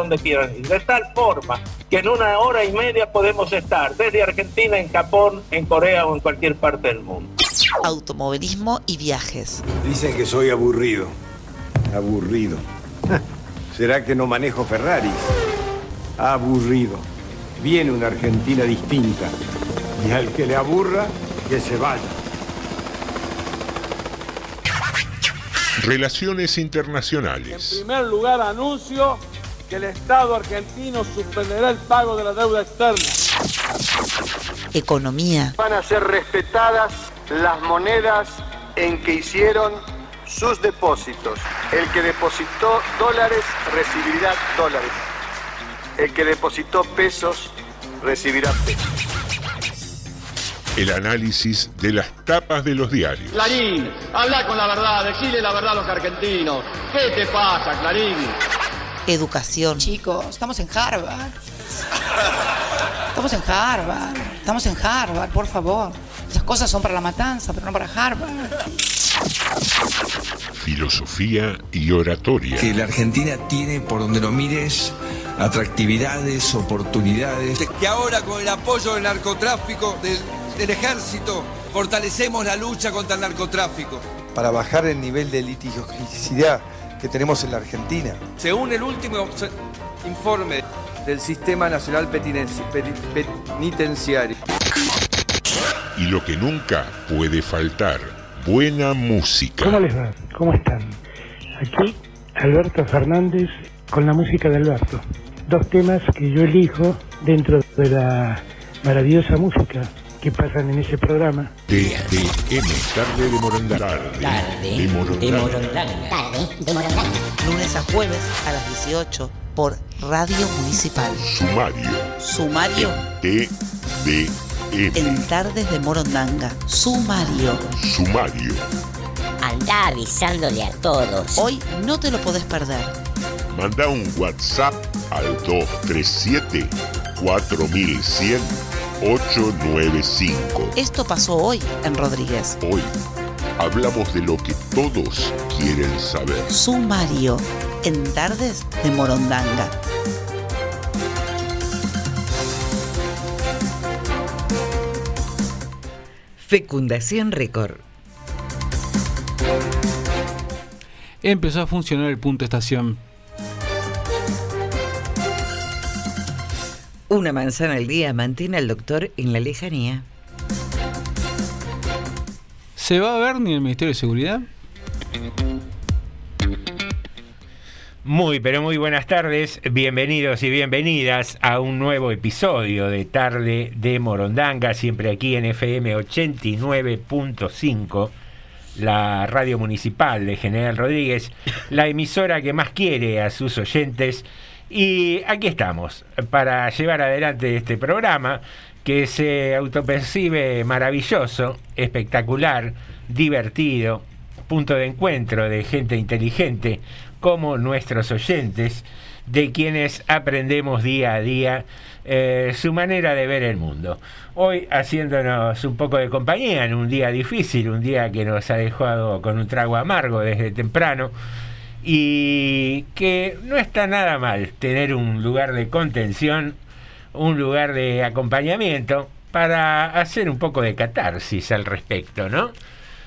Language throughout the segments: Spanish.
donde quieran ir. De tal forma que en una hora y media podemos estar desde Argentina, en Japón, en Corea o en cualquier parte del mundo. Automovilismo y viajes. Dicen que soy aburrido. Aburrido. ¿Será que no manejo Ferraris? Aburrido. Viene una Argentina distinta. Y al que le aburra, que se vaya. Relaciones internacionales. En primer lugar, anuncio que el Estado argentino suspenderá el pago de la deuda externa. Economía. Van a ser respetadas las monedas en que hicieron sus depósitos. El que depositó dólares recibirá dólares. El que depositó pesos recibirá pesos. El análisis de las tapas de los diarios. Clarín, habla con la verdad, decile la verdad a los argentinos. ¿Qué te pasa, Clarín? Educación. Chicos, estamos en Harvard. Estamos en Harvard. Estamos en Harvard, por favor. Esas cosas son para la matanza, pero no para Harvard. Filosofía y oratoria. Que la Argentina tiene, por donde lo mires, atractividades, oportunidades. Que ahora con el apoyo del narcotráfico, del, del ejército, fortalecemos la lucha contra el narcotráfico. Para bajar el nivel de litigiosidad que tenemos en la Argentina. Según el último informe del Sistema Nacional Penitenciario. Y lo que nunca puede faltar, buena música. ¿Cómo les va? ¿Cómo están? Aquí Alberto Fernández con la música de Alberto. Dos temas que yo elijo dentro de la maravillosa música que pasan en ese programa. TDM, tarde de Morondanga. Tarde de Morondanga. Tarde de Morondanga. Lunes a jueves a las 18 por Radio Municipal. Sumario. Sumario. TDM. En Tardes de Morondanga. Sumario. Sumario. Anda avisándole a todos. Hoy no te lo podés perder. Manda un WhatsApp al 237 4100 895. Esto pasó hoy en Rodríguez. Hoy hablamos de lo que todos quieren saber. Sumario en Tardes de Morondanga. Fecundación Récord. Empezó a funcionar el punto estación. Una manzana al día mantiene al doctor en la lejanía. ¿Se va a ver ni el Ministerio de Seguridad? Muy, pero muy buenas tardes, bienvenidos y bienvenidas a un nuevo episodio de Tarde de Morondanga, siempre aquí en FM 89.5, la radio municipal de General Rodríguez, la emisora que más quiere a sus oyentes. Y aquí estamos para llevar adelante este programa que se autopercibe maravilloso, espectacular, divertido, punto de encuentro de gente inteligente como nuestros oyentes, de quienes aprendemos día a día eh, su manera de ver el mundo. Hoy haciéndonos un poco de compañía en un día difícil, un día que nos ha dejado con un trago amargo desde temprano y que no está nada mal tener un lugar de contención, un lugar de acompañamiento para hacer un poco de catarsis al respecto, ¿no?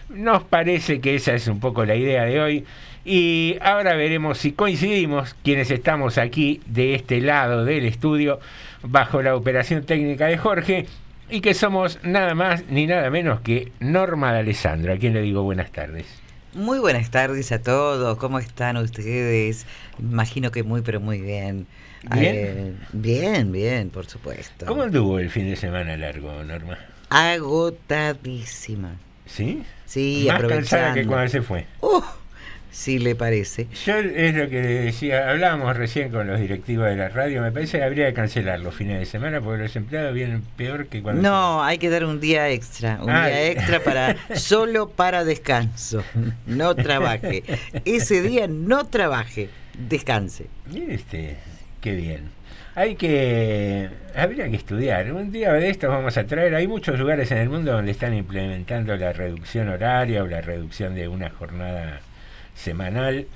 Nos parece que esa es un poco la idea de hoy y ahora veremos si coincidimos quienes estamos aquí de este lado del estudio bajo la operación técnica de Jorge y que somos nada más ni nada menos que Norma de Alessandro, a quien le digo buenas tardes. Muy buenas tardes a todos, ¿cómo están ustedes? Imagino que muy, pero muy bien. ¿Bien? Eh, bien, bien, por supuesto. ¿Cómo anduvo el fin de semana largo, Norma? Agotadísima. ¿Sí? Sí, Más aprovechando. cansada que cuando se fue. Uh, sí le parece. Yo es lo que decía, hablábamos recién con los directivos de la radio, me parece que habría que cancelar los fines de semana porque los empleados vienen peor que cuando... No, hay que dar un día extra, un Ah. día extra para solo para descanso. No trabaje. Ese día no trabaje, descanse. Este, qué bien. Hay que, habría que estudiar. Un día de estos vamos a traer, hay muchos lugares en el mundo donde están implementando la reducción horaria o la reducción de una jornada semanal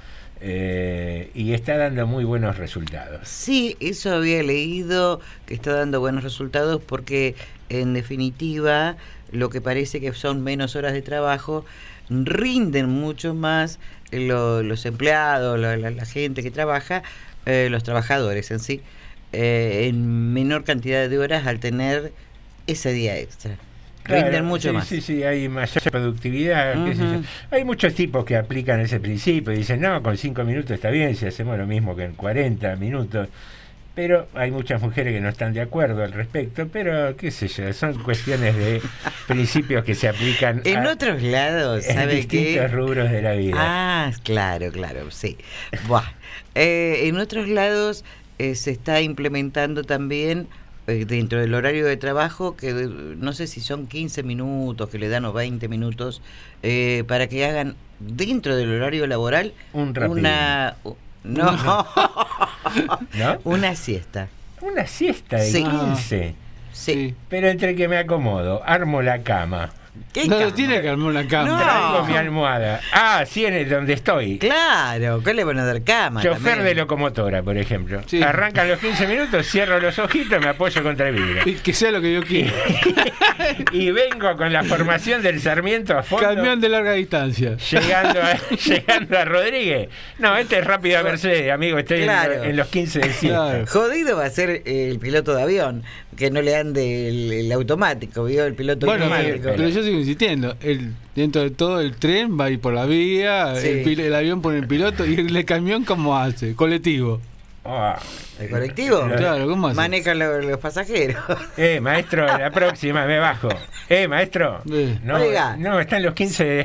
eh, y está dando muy buenos resultados. Sí, eso había leído que está dando buenos resultados porque en definitiva lo que parece que son menos horas de trabajo rinden mucho más lo- los empleados, la, la- gente que trabaja, eh, los trabajadores en sí, eh, en menor cantidad de horas al tener ese día extra. Rinden Claro, mucho sí, más. Sí, sí, hay mayor productividad. qué sé yo. Ujú. Hay muchos tipos que aplican ese principio y dicen, no, con 5 minutos está bien, si hacemos lo mismo que en 40 minutos. Pero hay muchas mujeres que no están de acuerdo al respecto, pero qué sé yo, son cuestiones de principios que se aplican En a- otros lados, en ¿sabe distintos qué? rubros de la vida. Ah, claro, claro, sí. Buah. Eh, en otros lados eh, se está implementando también dentro del horario de trabajo que no sé si son 15 minutos que le dan o 20 minutos eh, para que hagan dentro del horario laboral Un una no, ¿No? una siesta. Una siesta de Sí. 15. Sí. Pero entre que me acomodo, armo la cama. ¿Qué No, cama? tiene que armar una cama. Traigo mi almohada. Ah, sí, en el donde estoy. Claro, ¿qué le van a dar cama? Chofer también? de locomotora, por ejemplo. Sí. Arrancan los 15 minutos, cierro los ojitos, me apoyo contra el vidrio. Y Que sea lo que yo quiera. Y vengo con la formación del Sarmiento a fondo. Camión de larga distancia. Llegando a, llegando a Rodríguez. No, este es rápido a Mercedes, amigo. Estoy en- Claro. en, los 15 de siesta. Claro. Jodido va a ser el piloto de avión, que no le ande el, el automático, ¿vio? El piloto Bueno, automático. eh, pero yo sigo insistiendo. El, dentro de todo, el tren va a ir por la vía, Sí. el, pil- el avión pone el piloto y el camión, ¿cómo hace? Colectivo. Ah. ¿El colectivo? Claro, ¿cómo hace? Maneja lo- los pasajeros. Eh, maestro, la próxima me bajo. Eh, maestro. Eh. No, Oiga. no, están los 15 de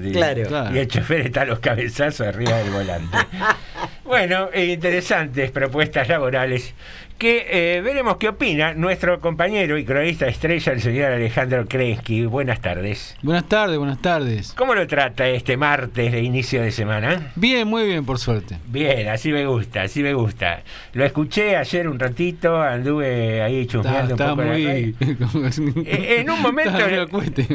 digo. Claro. Claro. Y el chofer está a los cabezazos arriba del volante. bueno, eh, interesantes propuestas laborales que eh, veremos qué opina nuestro compañero y cronista estrella, el señor Alejandro Kresky. Buenas tardes. Buenas tardes, buenas tardes. ¿Cómo lo trata este martes de inicio de semana? Bien, muy bien, por suerte. Bien, así me gusta, así me gusta. Lo escuché ayer un ratito, anduve ahí Está, chusmeando un está poco la radio. muy. Eh, en un momento-.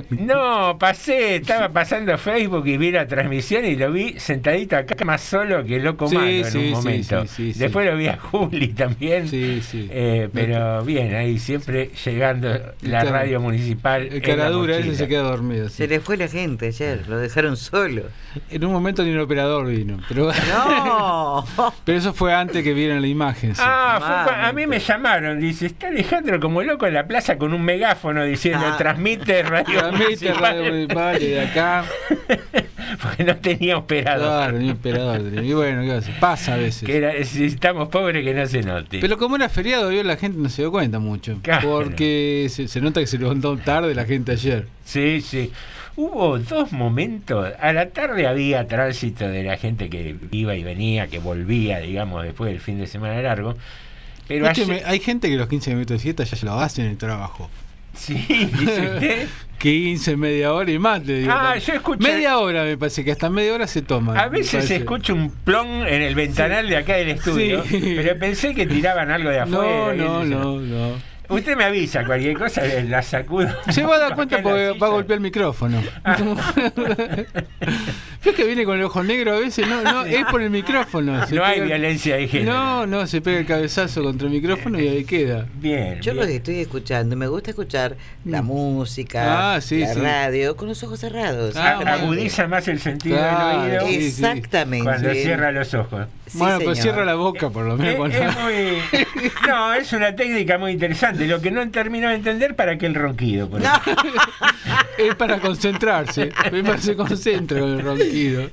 No, pasé, estaba pasando Facebook y vi la transmisión y lo vi sentadito acá más solo que loco Sí, malo en sí, un sí, momento. sí, sí, sí. Después lo vi a Juli también. Sí, sí. Eh, pero bien, ahí siempre llegando la radio municipal. El caradura ese se queda dormido. sí. Se le fue la gente ayer, lo dejaron solo. En un momento ni el operador vino. Pero, ¡No! pero eso fue antes que vieran la imagen. sí. Ah, fue a mí me llamaron, dice, está Alejandro como loco en la plaza con un megáfono diciendo, Ah. transmite radio Transmite municipal", radio municipal y de acá. porque no tenía operador. Claro, ni operador. Y bueno, ¿qué Pasa a veces. Que era, si estamos pobres que no se note. Pero como era feriado, la gente no se dio cuenta mucho. Claro. Porque se, se nota que se levantó tarde la gente ayer. Sí, sí. Hubo dos momentos. A la tarde había tránsito de la gente que iba y venía, que volvía, digamos, después del fin de semana largo. Pero Escúcheme, ayer- hay gente que los 15 minutos de siesta ya se lo hacen en el trabajo. Sí, dice usted. 15, media hora y más, te digo. Ah, yo escuché- Media hora me parece que hasta media hora se toma. A veces se escucha un plon en el ventanal de acá del estudio, Sí. pero pensé que tiraban algo de afuera. No, no, no, no. Usted me avisa cualquier cosa, la sacudo. Se va a dar cuenta porque va a golpear el micrófono. Fíjate que viene con el ojo negro a veces, no, no, es por el micrófono. Se No hay violencia de género. No, no, se pega el cabezazo contra el micrófono y ahí queda. Bien. Yo bien. los estoy escuchando, me gusta escuchar la música, Ah, sí, la sí. radio, con los ojos cerrados. Ah. Agudiza más el sentido Claro, del oído. Exactamente. cuando cierra los ojos. Sí, bueno, pero señor. cierra la boca por lo menos. Es, cuando- es muy- no, es una técnica muy interesante. Lo que no termino de entender para qué el ronquido. por es para concentrarse. Es para que se concentre con el ronquido.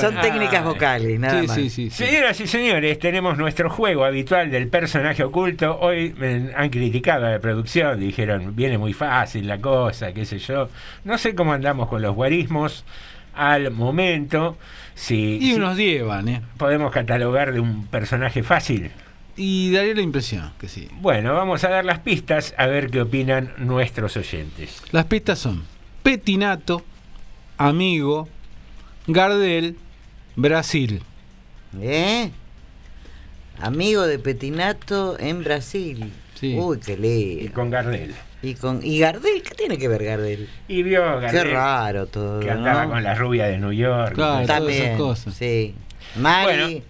Son técnicas Ah, vocales, nada sí, más. sí, sí, sí. Señoras y señores, tenemos nuestro juego habitual del personaje oculto. Hoy me han criticado a la producción, dijeron, viene muy fácil la cosa, qué sé yo. No sé cómo andamos con los guarismos al momento. Si, Y si unos 10 van, ¿eh? podemos catalogar de un personaje fácil. Y daría la impresión que sí. Bueno, vamos a dar las pistas a ver qué opinan nuestros oyentes. Las pistas son Petinato, Amigo, Gardel, Brasil. ¿Eh? Amigo de Petinato en Brasil. Sí. Uy, qué lindo. Y con Gardel. Y con y Gardel, ¿qué tiene que ver Gardel? Y vio Gardel. Qué raro todo. Que andaba ¿no? con la rubia de New York. Claro, todas También, esas cosas. Sí. Mari. Bueno.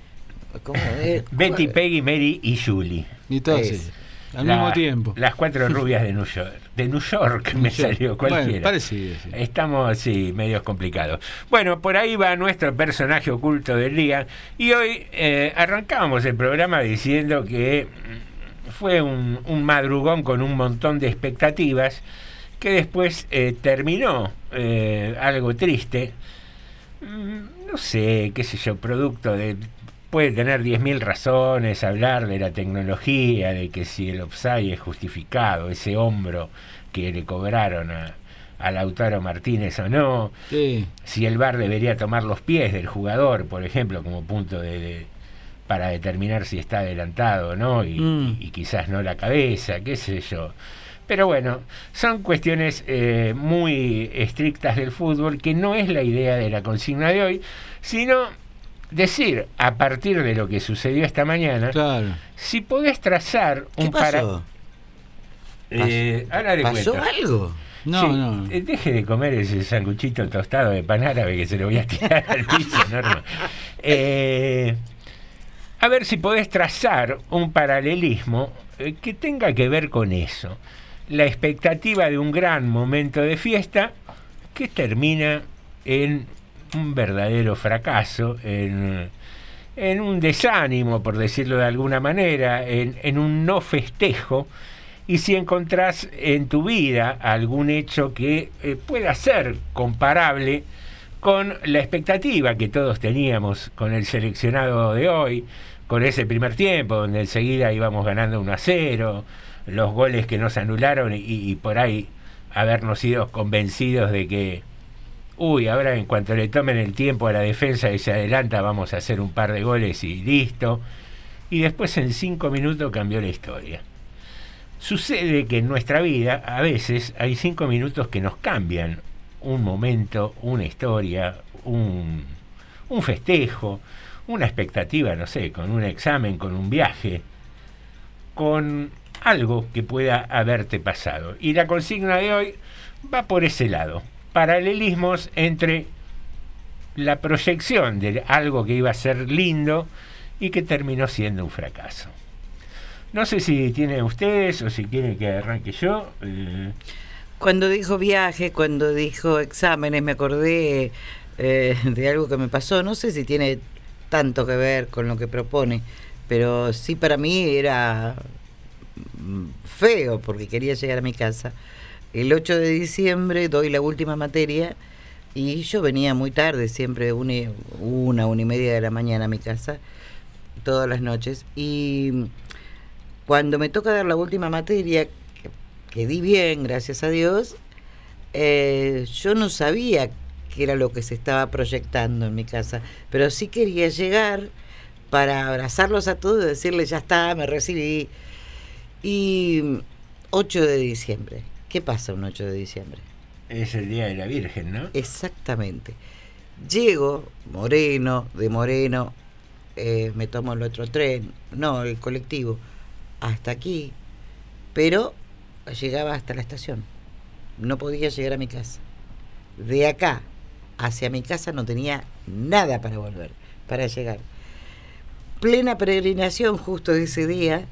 ¿Cómo es? Betty, Peggy, Mary y Julie. Y todo Es. así, al La- mismo tiempo. Las cuatro rubias de New York. De New York me New York. salió cualquiera. Bueno, parecido, sí. Estamos, sí, medios complicados. Bueno, por ahí va nuestro personaje oculto del día. Y hoy eh, arrancábamos el programa diciendo que fue un, un madrugón con un montón de expectativas que después eh, terminó eh, algo triste. Mm, No sé, qué sé yo, producto de... Puede tener 10.000 razones, hablar de la tecnología, de que si el offside es justificado, ese hombro que le cobraron a, a Lautaro Martínez o no, Sí. si el VAR debería tomar los pies del jugador, por ejemplo, como punto de, de- para determinar si está adelantado o no, y, Mm. y quizás no la cabeza, qué sé yo. Pero bueno, son cuestiones eh, muy estrictas del fútbol, que no es la idea de la consigna de hoy, sino decir, a partir de lo que sucedió esta mañana, Claro. si podés trazar ¿Qué un para... pasó? Eh, ahora le ¿Pasó cuento. algo? No, Sí, no. eh, Deje de comer ese sanguchito tostado de pan árabe que se lo voy a tirar al piso, Norma. Eh, a ver si podés trazar un paralelismo eh, que tenga que ver con eso. La expectativa de un gran momento de fiesta que termina en un verdadero fracaso, en, un desánimo, por decirlo de alguna manera, en, en un no festejo y si encontrás en tu vida algún hecho que eh, pueda ser comparable con la expectativa que todos teníamos con el seleccionado de hoy, con ese primer tiempo donde enseguida íbamos ganando 1 a 0, los goles que nos anularon y, y por ahí habernos sido convencidos de que, uy, ahora en cuanto le tomen el tiempo a la defensa y se adelanta vamos a hacer un par de goles y listo. Y después en cinco minutos cambió la historia. Sucede que en nuestra vida a veces hay cinco minutos que nos cambian un momento, una historia, un, un festejo, una expectativa, no sé, con un examen, con un viaje, con algo que pueda haberte pasado. Y la consigna de hoy va por ese lado. Paralelismos entre la proyección de algo que iba a ser lindo y que terminó siendo un fracaso. No sé si tienen ustedes o si quieren que arranque yo. eh, Cuando dijo viaje, cuando dijo exámenes, me acordé eh, de algo que me pasó. No sé si tiene tanto que ver con lo que propone, pero sí para mí era feo porque quería llegar a mi casa. El 8 de diciembre doy la última materia y yo venía muy tarde, siempre una, una, una y media de la mañana a mi casa, todas las noches. Y cuando me toca dar la última materia, que, que di bien, gracias a Dios, eh, yo no sabía qué era lo que se estaba proyectando en mi casa, pero sí quería llegar para abrazarlos a todos y decirles, ya está, me recibí. Y 8 de diciembre, ¿qué pasa un 8 de diciembre? es el Día de la Virgen, ¿no? Exactamente. Llego, Moreno, de Moreno, eh, me tomo el otro tren, no, el colectivo, hasta aquí, pero llegaba hasta la estación. No podía llegar a mi casa. De acá hacia mi casa no tenía nada para volver, para llegar. Plena peregrinación justo ese día,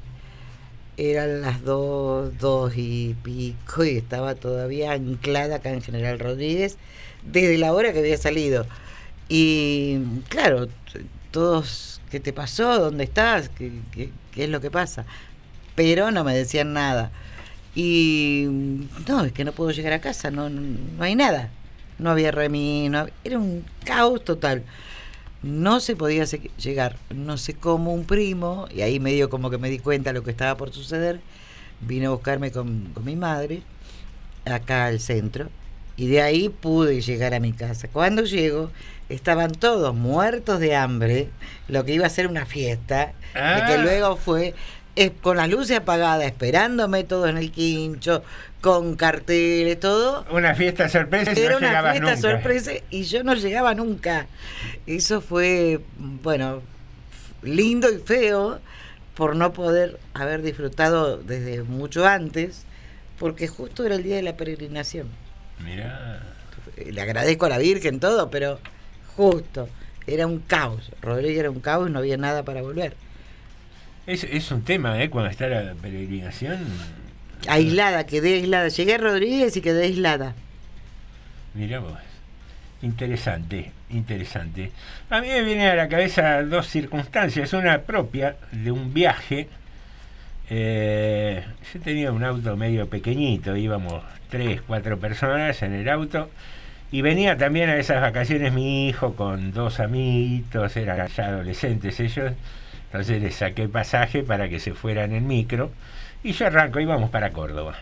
eran las dos, dos y pico y estaba todavía anclada acá en General Rodríguez desde la hora que había salido. Y claro, todos, ¿qué te pasó? ¿Dónde estás? ¿Qué, qué, qué es lo que pasa? Pero no me decían nada. Y no, es que no puedo llegar a casa, no, no hay nada. No había remis, no era un caos total. No se podía llegar, no sé cómo un primo, y ahí medio como que me di cuenta de lo que estaba por suceder, vino a buscarme con, con mi madre acá al centro y de ahí pude llegar a mi casa. Cuando llego estaban todos muertos de hambre, lo que iba a ser una fiesta, Ah. que luego fue con las luces apagadas, esperándome todos en el quincho, con carteles, todo. Una fiesta sorpresa y Era no una fiesta nunca. sorpresa y yo no llegaba nunca. Eso fue, bueno, lindo y feo, por no poder haber disfrutado desde mucho antes, porque justo era el día de la peregrinación. Mirá. Le agradezco a la Virgen todo, pero justo era un caos. Rodríguez era un caos y no había nada para volver. Es, es un tema, ¿eh? Cuando está la peregrinación. Aislada, quedé aislada. Llegué a Rodríguez y quedé aislada. Mirá vos. Interesante, interesante. A mí me vienen a la cabeza dos circunstancias. Una propia de un viaje. Eh, yo tenía un auto medio pequeñito, íbamos tres, cuatro personas en el auto. Y venía también a esas vacaciones mi hijo con dos amiguitos, eran ya adolescentes ellos. Entonces les saqué pasaje para que se fueran en micro. Y yo arranco, íbamos para Córdoba.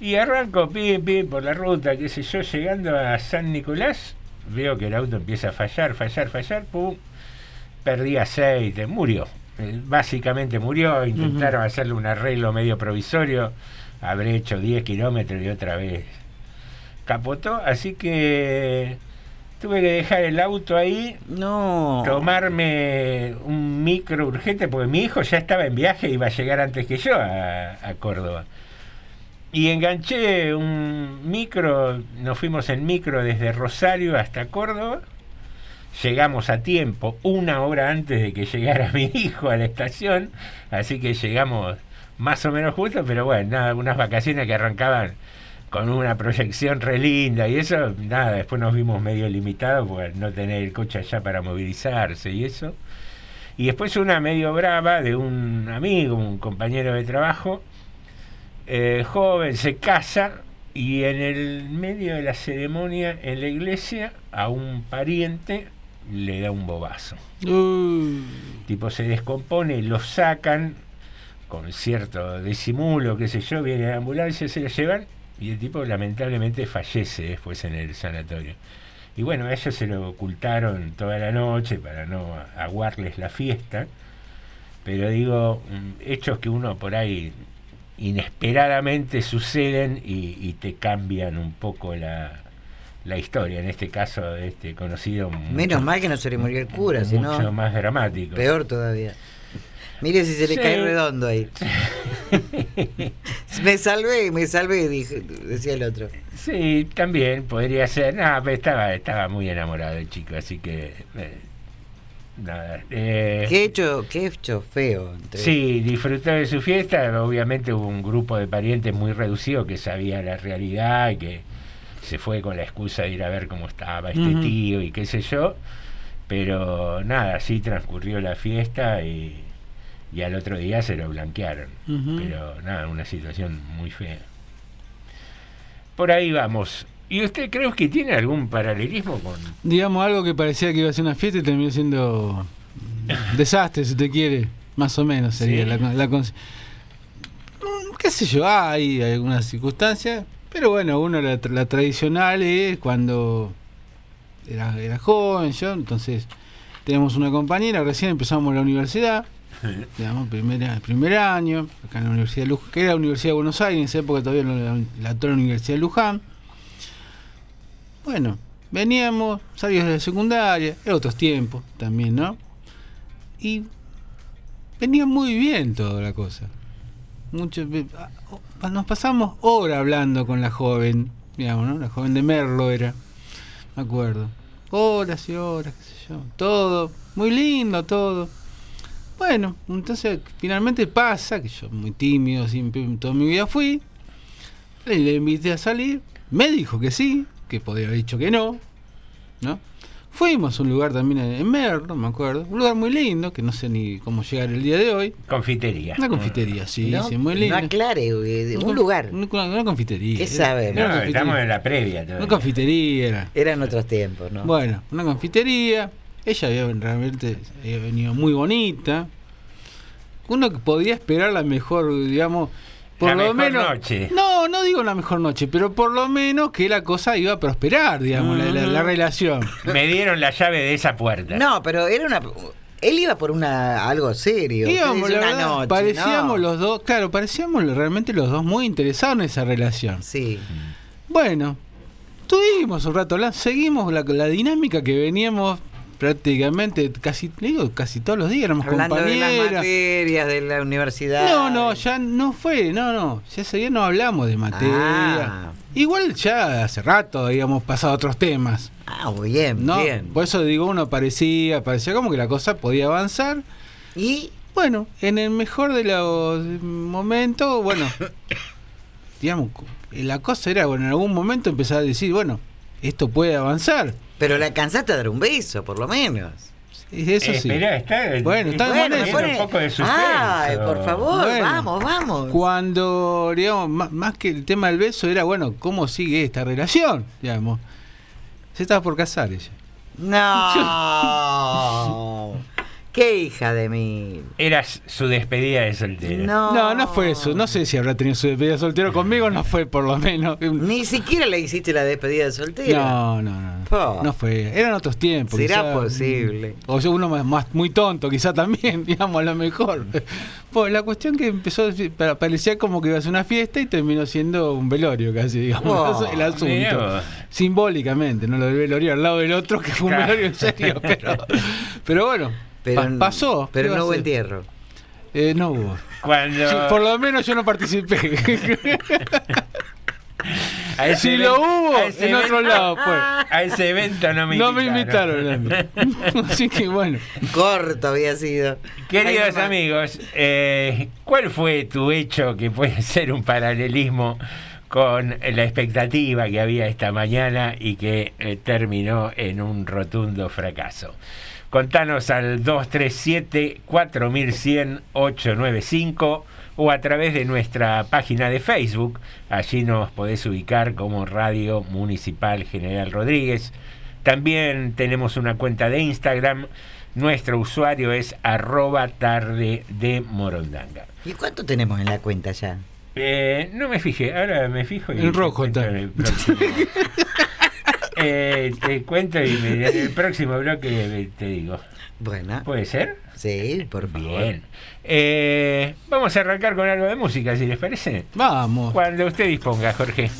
Y arranco, pim, pim, por la ruta, qué sé yo, llegando a San Nicolás, veo que el auto empieza a fallar, fallar, fallar, pum, perdí aceite, murió. Eh, Básicamente murió, intentaron hacerle un arreglo medio provisorio, habré hecho 10 kilómetros y otra vez capotó, así que tuve que dejar el auto ahí, no. tomarme un micro urgente, porque mi hijo ya estaba en viaje, iba a llegar antes que yo a, a Córdoba. Y enganché un micro, nos fuimos en micro desde Rosario hasta Córdoba. Llegamos a tiempo, una hora antes de que llegara mi hijo a la estación, así que llegamos más o menos justo, pero bueno, nada, unas vacaciones que arrancaban con una proyección re linda y eso, nada, después nos vimos medio limitados por no tener el coche allá para movilizarse y eso. Y después una medio brava de un amigo, un compañero de trabajo, eh, joven, se casa y en el medio de la ceremonia en la iglesia a un pariente le da un bobazo. Tipo se descompone, lo sacan con cierto disimulo, qué sé yo, viene la ambulancia, se lo llevan y el tipo lamentablemente fallece después en el sanatorio. Y bueno, a ellos se lo ocultaron toda la noche para no aguarles la fiesta. Pero digo, mm, hechos que uno por ahí inesperadamente suceden y, y te cambian un poco la, la historia. En este caso, este conocido. Menos mal que no se le murió el cura, mucho sino. más dramático. Peor todavía. Mire si se le Sí. cae redondo ahí. me salvé, me salvé, dije, decía el otro. Sí, también podría ser. No, pero estaba, estaba muy enamorado del chico, así que. eh, nada. eh, Qué hecho, qué hecho feo. entre- Sí, disfrutó de su fiesta. Obviamente hubo un grupo de parientes muy reducido que sabía la realidad y que se fue con la excusa de ir a ver cómo estaba este tío y qué sé yo. Pero nada, así transcurrió la fiesta y, y al otro día se lo blanquearon. Pero nada, una situación muy fea. Por ahí vamos. ¿Y usted cree que tiene algún paralelismo con Digamos algo que parecía que iba a ser una fiesta y terminó siendo desastre, si usted quiere. Más o menos sería Sí. la, la cons- Mm, qué sé yo, hay algunas circunstancias, pero bueno, uno la, la tradicional es cuando era, era joven, yo, entonces tenemos una compañera, recién empezamos la universidad, digamos, primer, primer año, acá en la Universidad de Luján, que era la Universidad de Buenos Aires, en esa época todavía no era la actual Universidad de Luján. Bueno, veníamos, salimos de la secundaria, en otros tiempos también, ¿no? Y venía muy bien toda la cosa. Mucho, nos pasamos horas hablando con la joven, digamos, ¿no? La joven de Merlo era, me acuerdo. Horas y horas, qué sé yo. Todo, muy lindo todo. Bueno, entonces finalmente pasa, que yo muy tímido, siempre toda mi vida fui, le, le invité a salir, me dijo que sí, que podría haber dicho que no, ¿no? Fuimos a un lugar también en en Merlo, me acuerdo, un lugar muy lindo, que no sé ni cómo llegar el día de hoy. confitería? Una confitería, sí, No, sí, muy no linda. aclare, eh, un lugar. Una, una confitería. ¿Qué sabe? No, confitería. estamos en la previa todavía. Una confitería era. Eran otros tiempos, ¿no? Bueno, una confitería. Ella había realmente había venido muy bonita. Uno que podía esperar la mejor, digamos, por La lo mejor menos. noche. No, no digo la mejor noche, pero por lo menos que la cosa iba a prosperar, digamos, la, la- la relación. Me dieron la llave de esa puerta. No, pero era una. Él iba por una algo serio. Íbamos, la una verdad, noche, parecíamos no. los dos, claro, parecíamos realmente los dos muy interesados en esa relación. Sí. Bueno, tuvimos un rato, la, seguimos la, la dinámica que veníamos prácticamente, casi, digo, casi todos los días éramos Hablando de las compañeras. materias de la universidad. No, no, ya no fue, no, no, ya ese día no hablamos de materia. Ah. Igual ya hace rato habíamos pasado a otros temas. Ah, bien, ¿no? bien. Por eso digo, uno parecía, parecía como que la cosa podía avanzar. Y bueno, en el mejor de los momentos, bueno, digamos, la cosa era, bueno, en algún momento empezar a decir, bueno, esto puede avanzar. Pero le alcanzaste a dar un beso, por lo menos. Eso sí. Esperá, está, Bueno, está Bueno, bueno, pone- un poco de suspenso. Ay, por favor, Bueno. vamos, vamos. Cuando, digamos, má- más, que el tema del beso era, bueno, ¿cómo sigue esta relación? Digamos. Se estaba por casar ella. No. Qué hija de mí. Era su despedida de soltero. No. No, no fue eso. No sé si habrá tenido su despedida soltero conmigo, no fue por lo menos. Ni siquiera le hiciste la despedida de soltera. No, no, no. Po. No fue. Eran otros tiempos. ¿Será quizá. posible? O sea, uno más, más- muy tonto, quizá también, digamos, a lo mejor. Pues la cuestión que empezó, pa- parecía como que iba a ser una fiesta y terminó siendo un velorio casi, digamos, Oh, el asunto. Simbólicamente, no lo del velorio al lado del otro, que fue un velorio en serio, pero, pero bueno, Pero, pa- pasó. ¿qué Pero no hubo entierro. Eh, no hubo. Cuando Sí, por lo menos yo no participé. a ese si evento- lo hubo, a ese en otro lado fue. A ese evento no me No me invitaron. invitaron. Así que bueno. Corto había sido. Queridos amigos, eh, ¿cuál fue tu hecho que puede ser un paralelismo con la expectativa que había esta mañana y que eh, terminó en un rotundo fracaso? Contanos al 237-4100-895 o a través de nuestra página de Facebook. Allí nos podés ubicar como Radio Municipal General Rodríguez. También tenemos una cuenta de Instagram. Nuestro usuario es arroba tarde de Morondanga. ¿Y cuánto tenemos en la cuenta ya? Eh, no me fijé, ahora me fijo y En rojo está. Eh, te cuento y me- en el próximo bloque te digo. Bueno. ¿Puede ser? Sí, por favor. Bien. Eh, vamos a arrancar con algo de música, si les parece. Vamos. Cuando usted disponga, Jorge.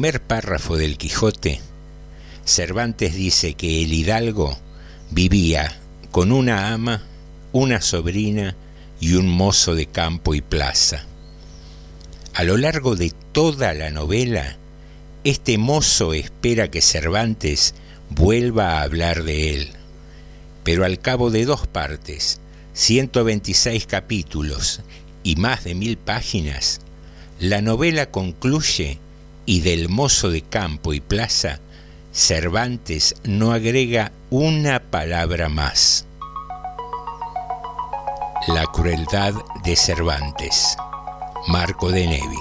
Primer párrafo del Quijote, Cervantes dice que el hidalgo vivía con una ama, una sobrina y un mozo de campo y plaza. A lo largo de toda la novela, este mozo espera que Cervantes vuelva a hablar de él, pero al cabo de dos partes, 126 capítulos y más de mil páginas, la novela concluye y del mozo de campo y plaza, Cervantes no agrega una palabra más. La crueldad de Cervantes. Marco de Nevi.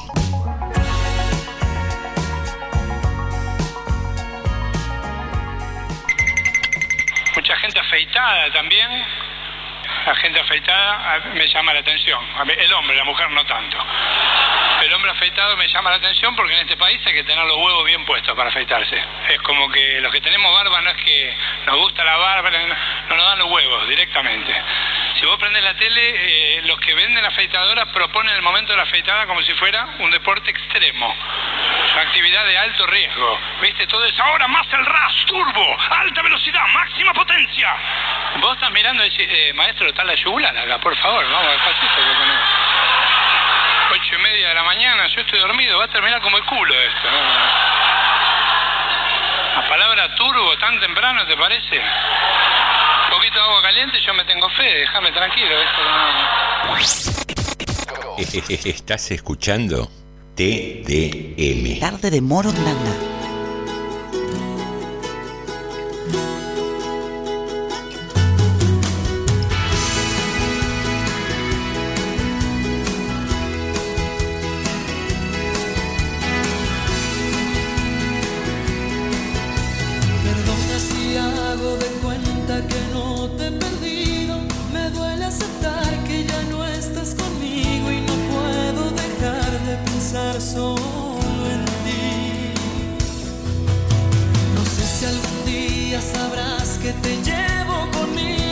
Mucha gente afeitada también. La gente afeitada me llama la atención. El hombre, la mujer no tanto. El hombre afeitado me llama la atención porque en este país hay que tener los huevos bien puestos para afeitarse. Es como que los que tenemos barba no es que nos gusta la barba, no no nos dan los huevos directamente. Si vos prendes la tele, eh, los que venden afeitadoras proponen el momento de la afeitada como si fuera un deporte extremo. Una actividad de alto riesgo. ¿Viste? Todo es ahora más el RAS, turbo, alta velocidad, máxima potencia. Vos estás mirando eh, maestro, está la yugular acá, por favor, vamos despacito que con eso. Ocho y media de la mañana, yo estoy dormido, va a terminar como el culo esto. ¿no? La palabra turbo tan temprano, ¿te parece? Un poquito de agua caliente y yo me tengo fe, déjame tranquilo. Esto no... Estás escuchando TDM. Tarde de Moro hago de cuenta que no te he perdido. Me duele aceptar que ya no estás conmigo y no puedo dejar de pensar solo en ti. No sé si algún día sabrás que te llevo conmigo.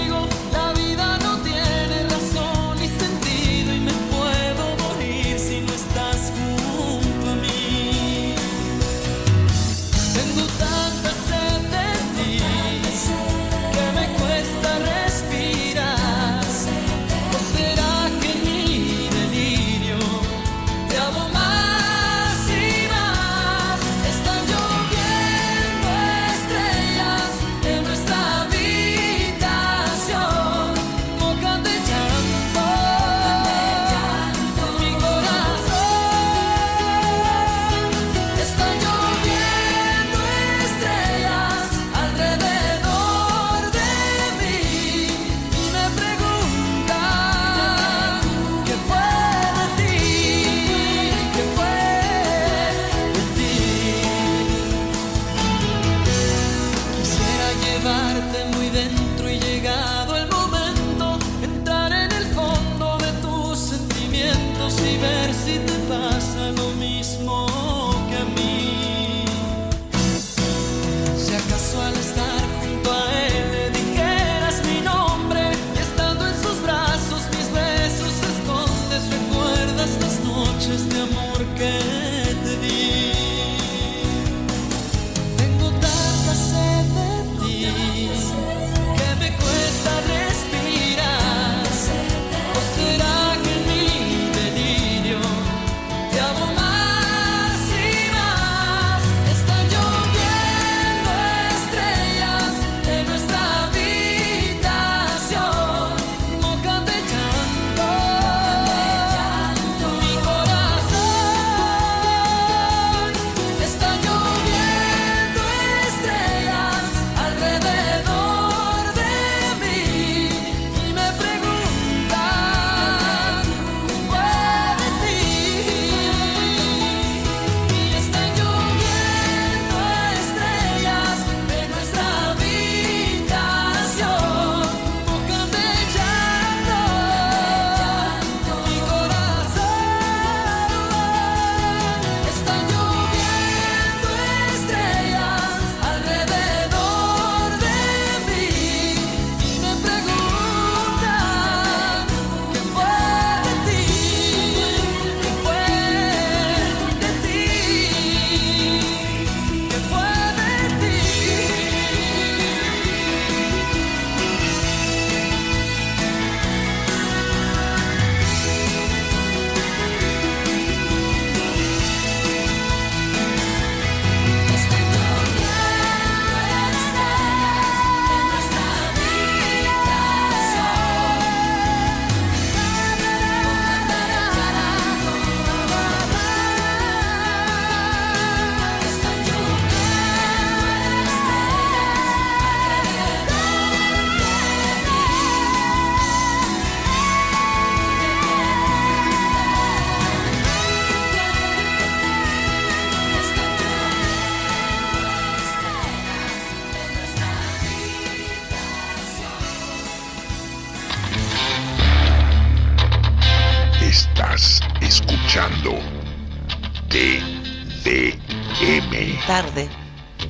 Tarde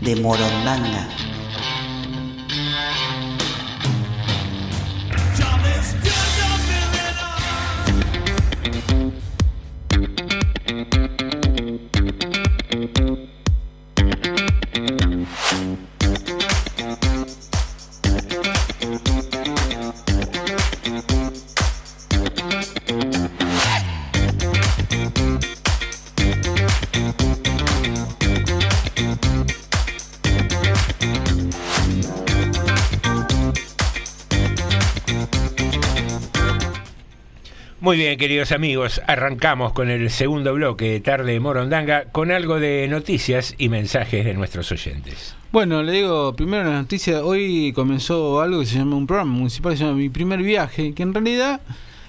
de Morondanga. Bien, queridos amigos, arrancamos con el segundo bloque de Tarde de Morondanga con algo de noticias y mensajes de nuestros oyentes. Bueno, le digo primero la noticia. Hoy comenzó algo que se llama un programa municipal que se llama Mi Primer Viaje, que en realidad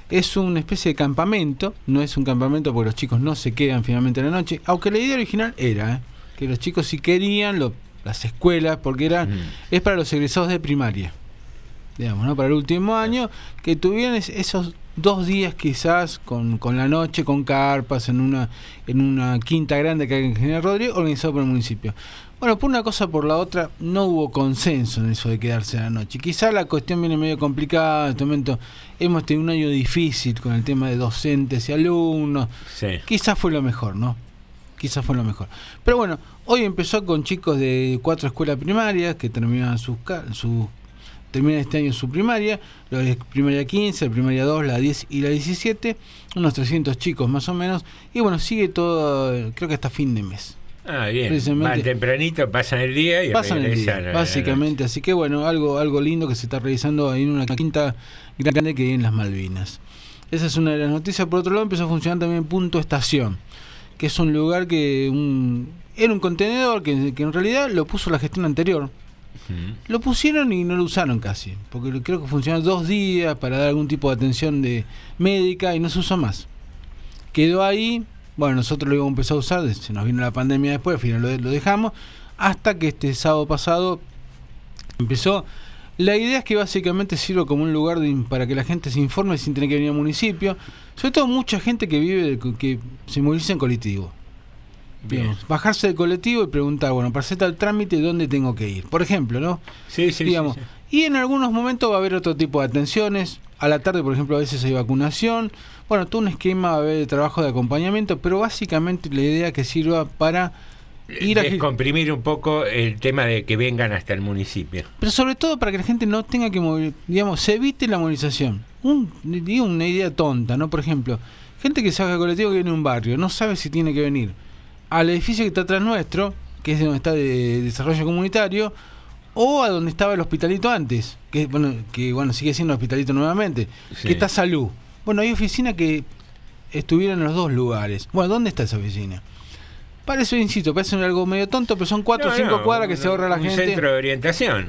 es una especie de campamento. No es un campamento porque los chicos no se quedan finalmente en la noche, aunque la idea original era ¿eh? que los chicos si querían, lo, las escuelas, porque eran, es para los egresados de primaria, digamos, ¿no? Para el último año, que tuvieran es- esos dos días quizás con, con la noche, con carpas, en una, en una quinta grande que hay en General Rodríguez, organizado por el municipio. Bueno, por una cosa o por la otra, no hubo consenso en eso de quedarse a la noche. Quizá la cuestión viene medio complicada. En este momento hemos tenido un año difícil con el tema de docentes y alumnos. Sí. Quizás fue lo mejor, ¿no? Quizás fue lo mejor. Pero bueno, hoy empezó con chicos de cuatro escuelas primarias que terminan sus, sus terminan este año su primaria, la primaria 15, la primaria 2, la 10 y la 17, unos 300 chicos más o menos, y bueno, sigue todo, creo que hasta fin de mes. Ah, bien. Van tempranito, pasan el día y Pasan el día, la básicamente, así que bueno, algo, algo lindo que se está realizando ahí en una quinta grande que hay en las Malvinas. Esa es una de las noticias. Por otro lado, empezó a funcionar también Punto Estación, que es un lugar que un, era un contenedor que, que en realidad lo puso la gestión anterior. Lo pusieron y no lo usaron casi, porque creo que funcionó dos días para dar algún tipo de atención de médica y no se usó más. Quedó ahí, bueno, nosotros lo íbamos a empezar a usar, se nos vino la pandemia después, al final lo, lo dejamos, hasta que este sábado pasado empezó. La idea es que básicamente sirva como un lugar de- para que la gente se informe sin tener que venir al municipio, sobre todo mucha gente que vive, que se moviliza en colectivo. Bien. Digamos, bajarse del colectivo y preguntar, bueno, para hacer tal trámite, ¿dónde tengo que ir? Por ejemplo, ¿no? Sí, sí, Digamos, sí, Y en algunos momentos va a haber otro tipo de atenciones. A la tarde, por ejemplo, a veces hay vacunación. Bueno, todo un esquema va a haber de trabajo de acompañamiento, pero básicamente la idea que sirva para ir a... Descomprimir un poco el tema de que vengan hasta el municipio. Pero sobre todo para que la gente no tenga que mover, digamos, se evite la movilización. Un, digo una idea tonta, ¿no? Por ejemplo, gente que salga del colectivo que viene a un barrio, no sabe si tiene que venir al edificio que está atrás nuestro, que es donde está de desarrollo comunitario, o a donde estaba el hospitalito antes, que bueno, que bueno, sigue siendo hospitalito nuevamente, Sí. que está salud. Bueno, hay oficina que estuvieron en los dos lugares. Bueno, ¿dónde está esa oficina? Parece, insisto, parece algo medio tonto, pero son cuatro o No, cinco no, cuadras que un- se ahorra la un gente. centro de orientación.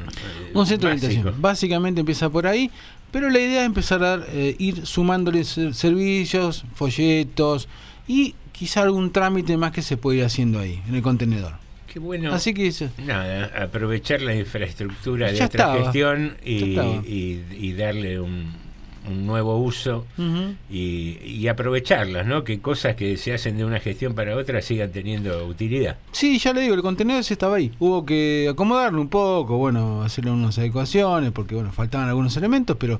Un centro de orientación. Básicamente empieza por ahí, pero la idea es empezar a eh, ir sumándole ser- servicios, folletos y quizá algún trámite más que se puede ir haciendo ahí, en el contenedor. Qué bueno. Así que eso. Nada, aprovechar la infraestructura de Ya estaba, gestión y, estaba. y- y darle un, un nuevo uso y, y aprovecharlas, ¿no? Que cosas que se hacen de una gestión para otra sigan teniendo utilidad. Sí, ya le digo, el contenedor sí estaba ahí. Hubo que acomodarlo un poco, bueno, hacerle unas adecuaciones, porque bueno, faltaban algunos elementos, pero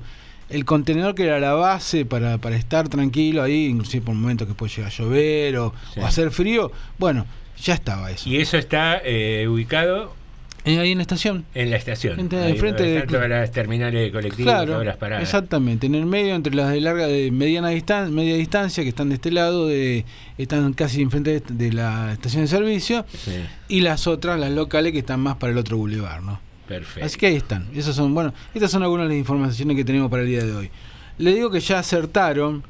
el contenedor que era la base para, para estar tranquilo ahí, inclusive por momentos que puede llegar a llover o, Sí. o hacer frío, bueno, ya estaba eso. Y eso está eh, ubicado Eh, ahí en la estación. en la estación. Ahí donde de- todas las terminales de colectivos, Claro, todas las paradas. exactamente. En el medio, entre las de larga, de mediana distancia, media distancia, que están de este lado, de, están casi enfrente de, de la estación de servicio, Sí, y las otras, las locales, que están más para el otro bulevar, ¿no? Perfecto. Así que ahí están. Esas son, bueno, estas son algunas de las informaciones que tenemos para el día de hoy. Le digo que ya acertaron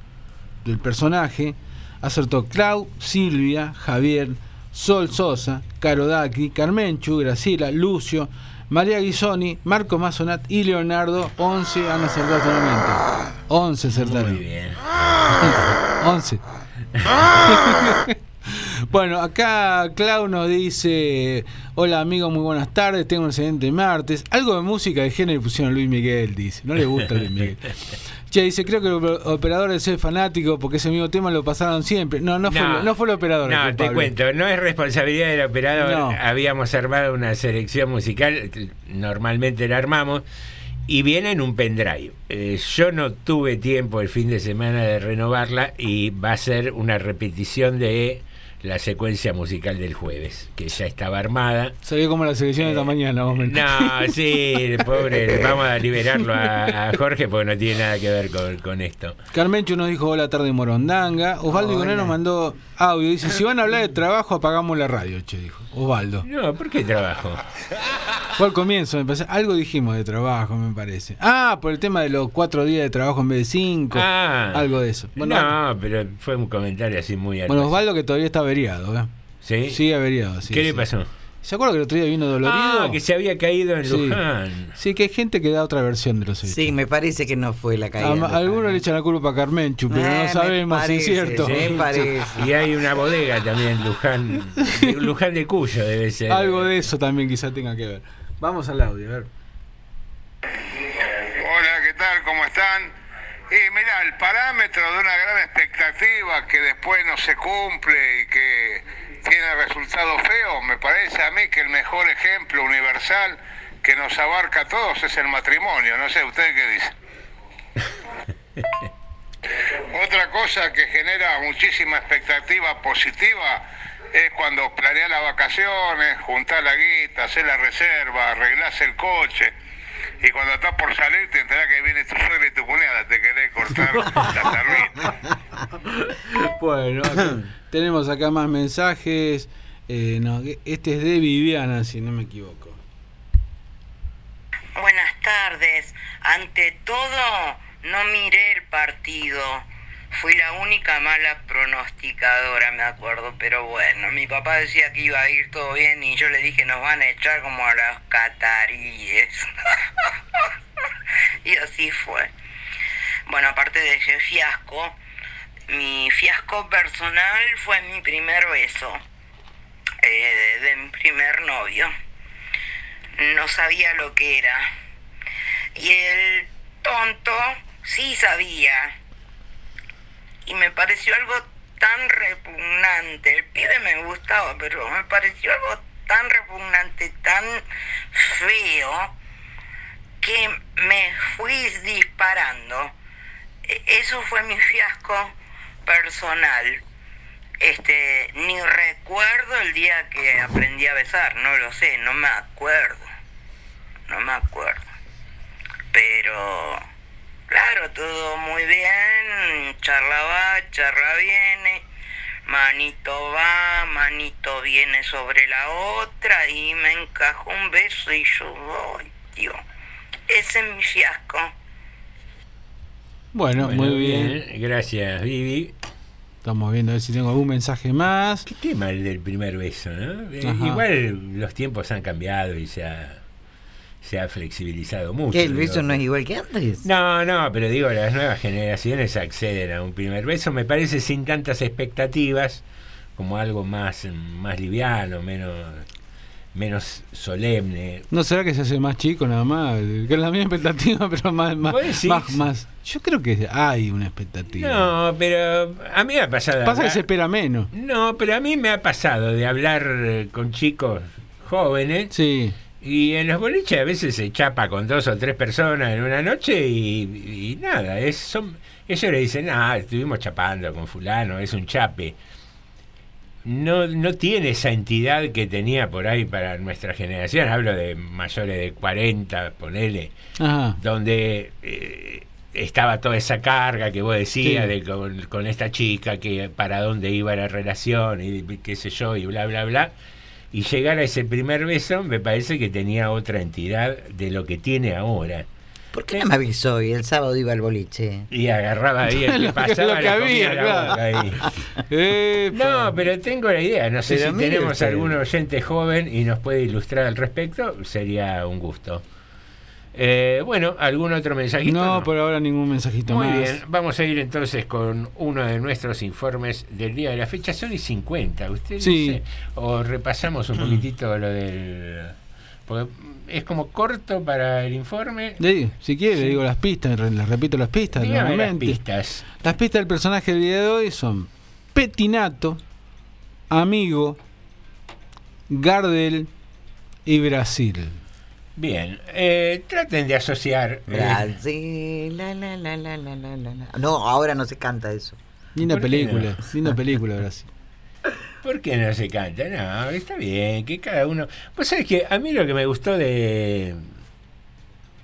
del personaje, acertó Clau, Silvia, Javier, Sol Sosa, Caro Dacri, Carmenchu, Graciela, Lucio, María Guisoni, Marco Mazonat y Leonardo, 11 han acertado momento. 11 acertaron. Muy bien. 11. bueno, acá Clau nos dice: Hola amigos, muy buenas tardes. Tengo un excelente martes. Algo de música de género pusieron Luis Miguel, dice. No le gusta Luis Miguel. Che, dice, creo que el operador es fanático porque ese mismo tema lo pasaron siempre. No, no fue, No. fue el operador. No, te cuento, no es responsabilidad del operador. No. Habíamos armado una selección musical, normalmente la armamos, y viene en un pendrive. Eh, yo no tuve tiempo el fin de semana de renovarla y va a ser una repetición de la secuencia musical del jueves, que ya estaba armada. Salió como la selección de esta mañana, vos Eh, No, sí, pobre, vamos a liberarlo a, a Jorge porque no tiene nada que ver con, con esto. Carmencho nos dijo hola tarde Morondanga. Osvaldo Igonel nos mandó audio. Dice, si van a hablar de trabajo, apagamos la radio, che, dijo. Osvaldo. No, ¿por qué trabajo? Fue al comienzo, me parece. Algo dijimos de trabajo, me parece. Ah, por el tema de los cuatro días de trabajo en vez de cinco. Ah. Algo de eso. Bueno, no, pero fue un comentario así muy bueno. Osvaldo que todavía está averiado, ¿eh? ¿Sí? Sí, averiado, sí. ¿Qué le pasó? ¿Se acuerda que el otro día vino dolorido? Ah, que se había caído en Sí. Luján. Sí, que hay gente que da otra versión de los hechos. Sí, me parece que no fue la caída. A- algunos le echan la culpa a Carmenchu, pero Eh, no me sabemos si es cierto. sí. Me parece. Y hay una bodega también, Luján. Luján de Cuyo debe ser. Algo de eso también quizá tenga que ver. Vamos al audio, a ver. Hola, ¿qué tal? ¿Cómo están? Y mira, el parámetro de una gran expectativa que después no se cumple y que tiene resultados feos, me parece a mí que el mejor ejemplo universal que nos abarca a todos es el matrimonio. No sé, ¿ustedes qué dicen? Otra cosa que genera muchísima expectativa positiva es cuando planeas las vacaciones, juntás la guita, hacer la reserva, arreglás el coche y cuando estás por salir te enterás que viene tu suegra y tu cuñada, te querés cortar la. Bueno, acá tenemos acá más mensajes. Eh, no, este es de Viviana, si no me equivoco. Buenas tardes. Ante todo, no miré el partido. Fui la única mala pronosticadora, me acuerdo, pero bueno, mi papá decía que iba a ir todo bien y yo le dije nos van a echar como a los cataríes. y así fue. Bueno, aparte de ese fiasco, mi fiasco personal fue mi primer beso eh, de mi primer novio. No sabía lo que era. Y el tonto sí sabía. Y me pareció algo tan repugnante. El pibe me gustaba, pero me pareció algo tan repugnante, tan feo, que me fui disparando. E- Eso fue mi fiasco personal. Este, ni recuerdo el día que aprendí a besar, no lo sé, no me acuerdo. No me acuerdo. Pero claro, todo muy bien, charla va, charla viene, manito va, manito viene sobre la otra y me encajó un beso y yo voy, tío. Ese es mi fiasco. Bueno, Bueno, muy bien. Gracias, Vivi. Estamos viendo a ver si tengo algún mensaje más. Qué tema el del primer beso, ¿no? Eh, Ajá. Igual los tiempos han cambiado y se ha, se ha flexibilizado mucho. ¿Qué, el digo. beso no es igual que antes? No, no, pero digo, las nuevas generaciones acceden a un primer beso, me parece sin tantas expectativas, como algo más, más liviano, menos, menos solemne. ¿No será que se hace más chico nada más? Que es la misma expectativa, pero más, más, ¿Vos decís? más, más. Yo creo que hay una expectativa. No, pero a mí me ha pasado. de Pasa que hablar- se espera menos. No, pero a mí me ha pasado de hablar eh, con chicos jóvenes. Sí. Y en los boliches a veces se chapa con dos o tres personas en una noche y, y nada, es, son, ellos le dicen, ah, estuvimos chapando con fulano, es un chape. No, no tiene esa entidad que tenía por ahí para nuestra generación, hablo de mayores de 40, ponele, Ajá. donde eh, estaba toda esa carga que vos decías Sí. de con, con esta chica, que para dónde iba la relación y qué sé yo, y bla, bla, bla. Y llegar a ese primer beso me parece que tenía otra entidad de lo que tiene ahora. ¿Por qué no me avisó y el sábado iba al boliche? Y agarraba ahí el que Lo que- pasaba, lo que había, la claro. No, pero tengo la idea. No sé Pero si tenemos usted. algún oyente joven y nos puede ilustrar al respecto, sería un gusto. Eh, bueno, ¿algún otro mensajito? No, por ahora ningún mensajito Muy más. bien, vamos a ir entonces con uno de nuestros informes del día de la fecha. Son y 50, ¿usted Sí. dice? O repasamos un poquitito lo del Porque es como corto para el informe. Sí, si quiere, le digo las pistas, les repito las pistas. Dígame las pistas. Las pistas del personaje del día de hoy son Petinato, Amigo, Gardel y Brasil. Bien, eh, traten de asociar. Eh, Brasil. No, ahora no se canta eso. Ni una película, no? ni una película, Brasil. ¿Por qué no se canta? No, está bien, que cada uno. Pues sabes que a mí lo que me gustó de.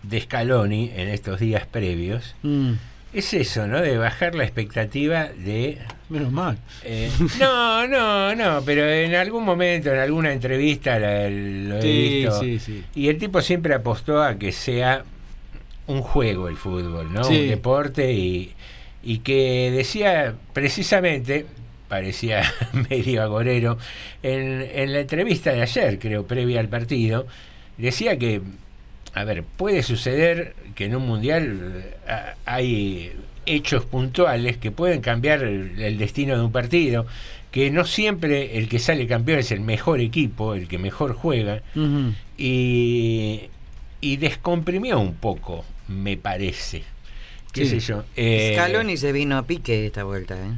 de Scaloni en estos días previos. Mm es eso, ¿no? De bajar la expectativa de... menos mal. eh, no, no, no, pero en algún momento, en alguna entrevista la- lo he Sí, visto. sí, sí. Y el tipo siempre apostó a que sea un juego el fútbol, ¿no? Un deporte y, y que decía precisamente, parecía medio agorero, en, en la entrevista de ayer, creo, previa al partido, decía que, a ver, puede suceder que en un mundial eh, a- hay hechos puntuales que pueden cambiar el, el destino de un partido, que no siempre el que sale campeón es el mejor equipo, el que mejor juega, y, y descomprimió un poco, me parece. ¿Qué Sí. sé yo? Eh, Scaloni se vino a pique esta vuelta, ¿eh?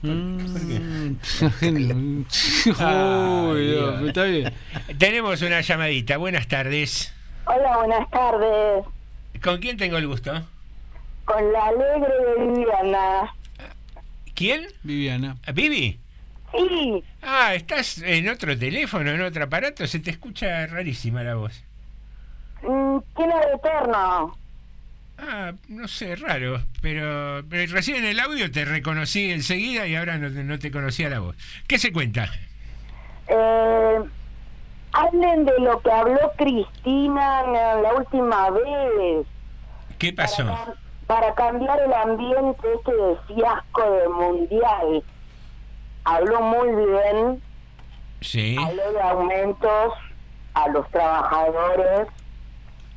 Tenemos una llamadita. Buenas tardes. Hola, buenas tardes. ¿Con quién tengo el gusto? Con la alegre de Viviana. ¿Quién? Viviana. ¿Vivi? Sí, Ah, estás en otro teléfono, en otro aparato. Se te escucha rarísima la voz. mm, tiene retorno. Ah, no sé, raro. Pero, pero recién en el audio te reconocí enseguida y ahora no, te- no te conocía la voz. ¿Qué se cuenta? Eh, hablen de lo que habló Cristina la la última vez ¿Qué pasó? para cambiar el ambiente este de fiasco del mundial. Habló muy bien, Sí. habló de aumentos a los trabajadores,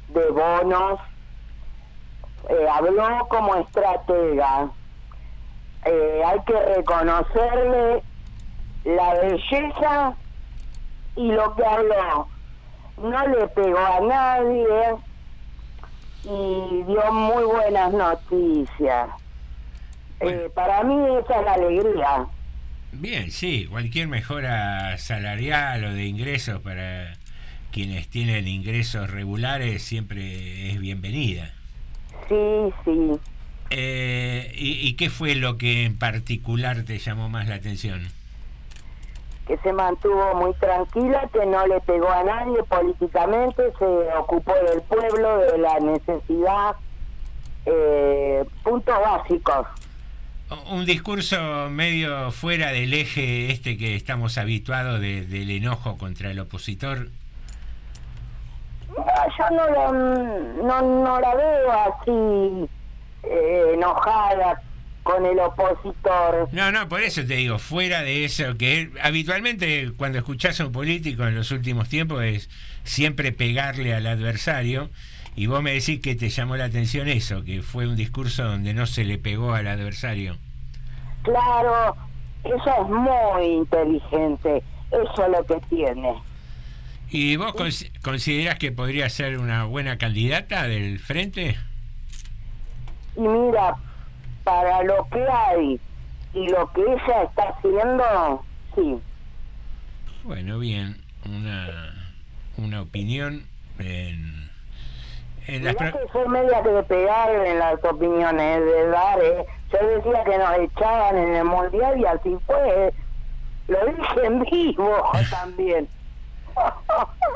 de bonos, eh, habló como estratega. Eh, hay que reconocerle la belleza y lo que habló. No le pegó a nadie y dio muy buenas noticias. Eh, para mí esa es la alegría. Bien, sí, cualquier mejora salarial o de ingresos para quienes tienen ingresos regulares siempre es bienvenida. Sí, sí. Eh, ¿y, y qué fue lo que en particular te llamó más la atención? Que se mantuvo muy tranquila, que no le pegó a nadie políticamente, se ocupó del pueblo, de la necesidad, eh, puntos básicos. Un discurso medio fuera del eje este que estamos habituados de- del enojo contra el opositor. No, yo no la, no, no la veo así eh, enojada con el opositor. No, no, por eso te digo, fuera de eso, que habitualmente cuando escuchás a un político en los últimos tiempos es siempre pegarle al adversario, y vos me decís que te llamó la atención eso, que fue un discurso donde no se le pegó al adversario. Claro, eso es muy inteligente, eso es lo que tiene. ¿Y vos cons- considerás que podría ser una buena candidata del frente? Y mira, para lo que hay y lo que ella está haciendo, sí. Bueno, bien, una, una opinión en, en las... Que soy media que de pegar en las opiniones, de dar, eh. Yo decía que nos echaban en el mundial y así fue. Lo dije en vivo también.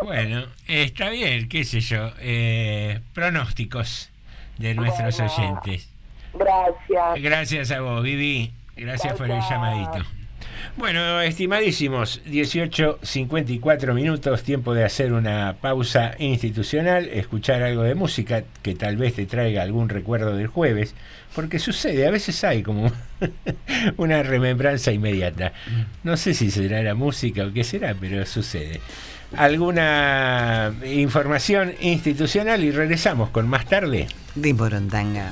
Bueno, está bien, qué sé yo. eh, pronósticos de nuestros Bueno. oyentes. Gracias. Gracias a vos, Vivi. Gracias Chao, por el llamadito. Bueno, estimadísimos, 18.54 minutos, tiempo de hacer una pausa institucional, escuchar algo de música que tal vez te traiga algún recuerdo del jueves, porque sucede, a veces hay como una remembranza inmediata. No sé si será la música o qué será, pero sucede. Alguna información institucional y regresamos con más tarde. De Morondanga.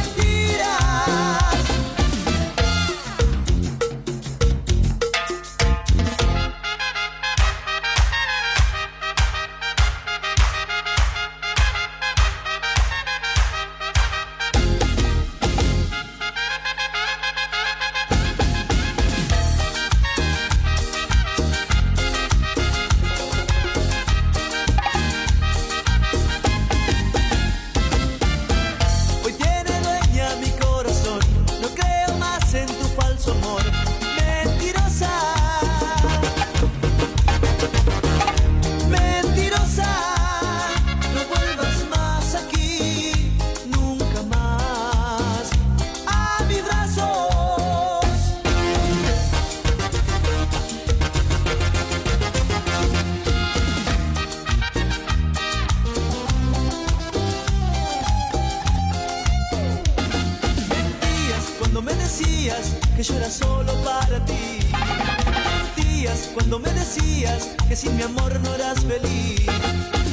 Cuando me decías que sin mi amor no eras feliz.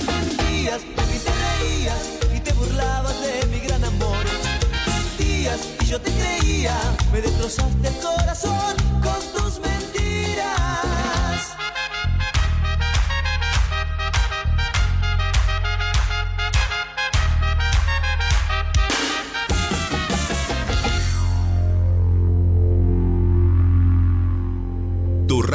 Mentías y te reías y te burlabas de mi gran amor. Mentías y yo te creía, me destrozaste el corazón con tus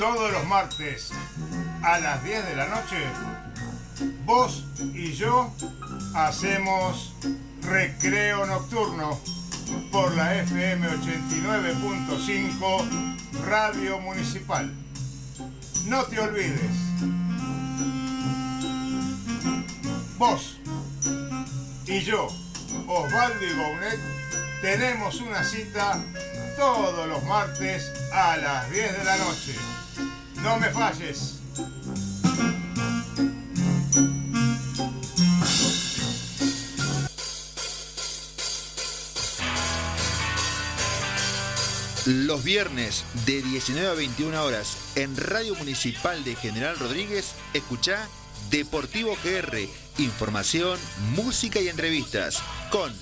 Todos los martes a las 10 de la noche, vos y yo hacemos recreo nocturno por la FM 89.5 Radio Municipal. No te olvides. Vos y yo, Osvaldo y Gounet, tenemos una cita todos los martes a las 10 de la noche. No me falles. Los viernes de 19 a 21 horas en Radio Municipal de General Rodríguez, escucha Deportivo GR, información, música y entrevistas con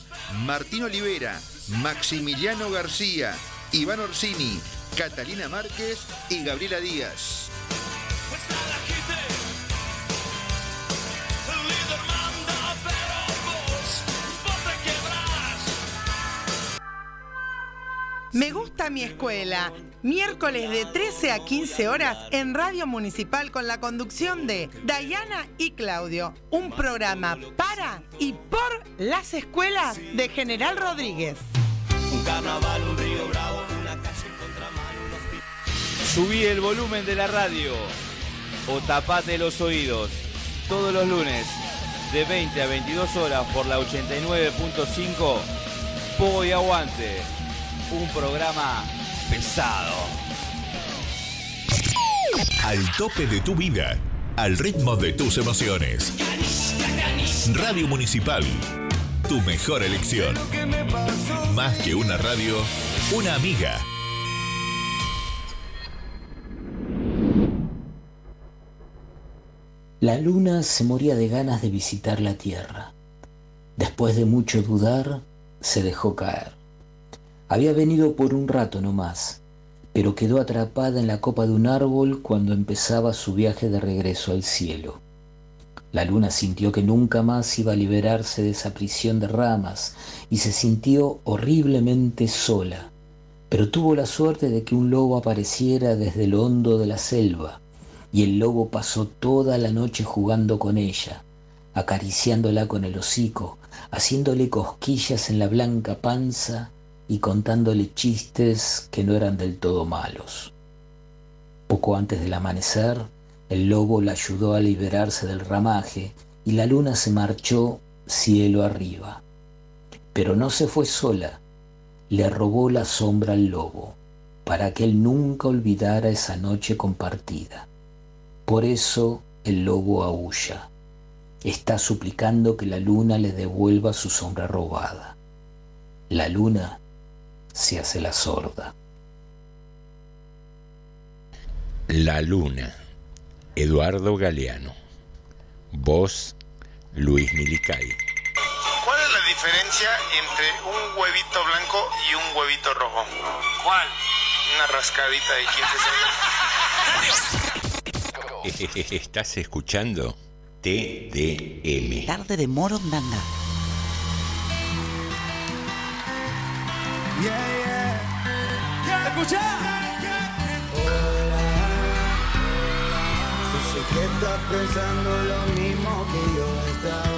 Martín Olivera, Maximiliano García, Iván Orsini, Catalina Márquez y Gabriela Díaz. Me gusta mi escuela. Miércoles de 13 a 15 horas en Radio Municipal con la conducción de Dayana y Claudio. Un programa para y por las escuelas de General Rodríguez. Un carnaval, un río bravo, Subí el volumen de la radio o tapate los oídos todos los lunes de 20 a 22 horas por la 89.5 Pogo y Aguante. Un programa pesado. Al tope de tu vida. Al ritmo de tus emociones. Radio Municipal. Tu mejor elección. Más que una radio, una amiga. La luna se moría de ganas de visitar la tierra. Después de mucho dudar, se dejó caer. Había venido por un rato no más, pero quedó atrapada en la copa de un árbol cuando empezaba su viaje de regreso al cielo. La luna sintió que nunca más iba a liberarse de esa prisión de ramas y se sintió horriblemente sola, pero tuvo la suerte de que un lobo apareciera desde lo hondo de la selva, y el lobo pasó toda la noche jugando con ella, acariciándola con el hocico, haciéndole cosquillas en la blanca panza y contándole chistes que no eran del todo malos. Poco antes del amanecer, el lobo la ayudó a liberarse del ramaje y la luna se marchó cielo arriba. Pero no se fue sola, le robó la sombra al lobo, para que él nunca olvidara esa noche compartida. Por eso el lobo aúlla. Está suplicando que la luna le devuelva su sombra robada. La luna se hace la sorda. La Luna, Eduardo Galeano. Voz, Luis Milicay. ¿Cuál es la diferencia entre un huevito blanco y un huevito rojo? ¿Cuál? Una rascadita de 15 segundos. Estás escuchando TDM. Tarde de Morondanga. Yeah, yeah. Escucha. Yo sé que estás pensando lo mismo que yo hasta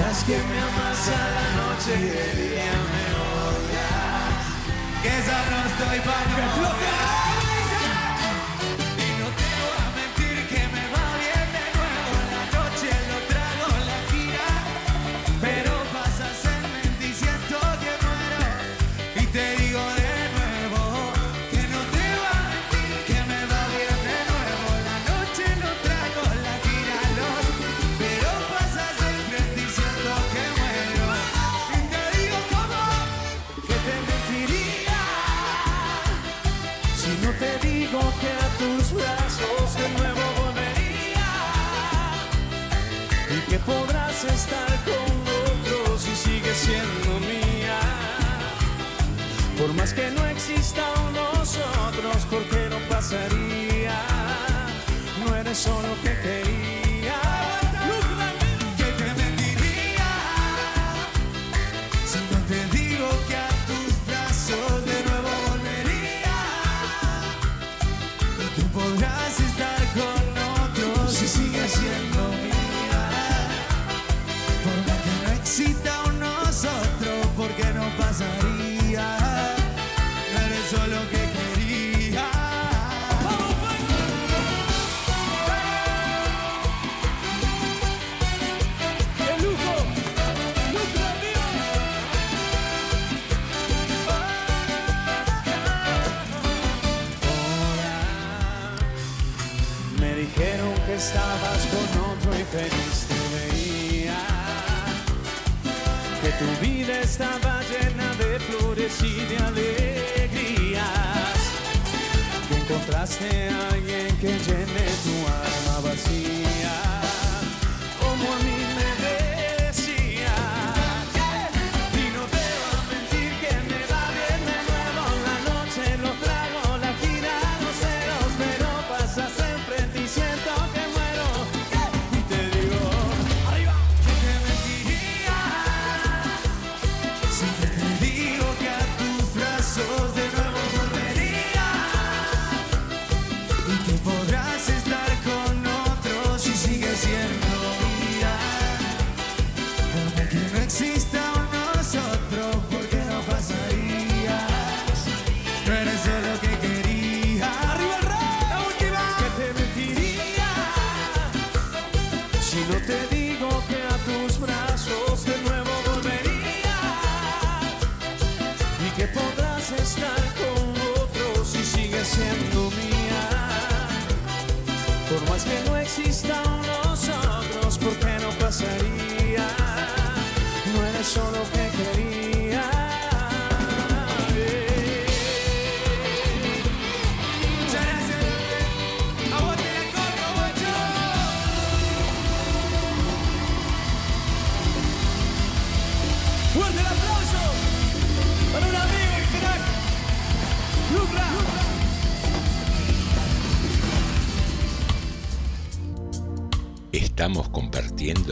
No digas que me amas a la noche y de día me odias. Que esa no estoy para que estar con otros y sigues siendo mía. Por más que no exista un nosotros, porque no pasaría? No eres solo que quería. Estaba llena de flores y de alegrías. Que encontraste a alguien que llene tu alma vacía. Que no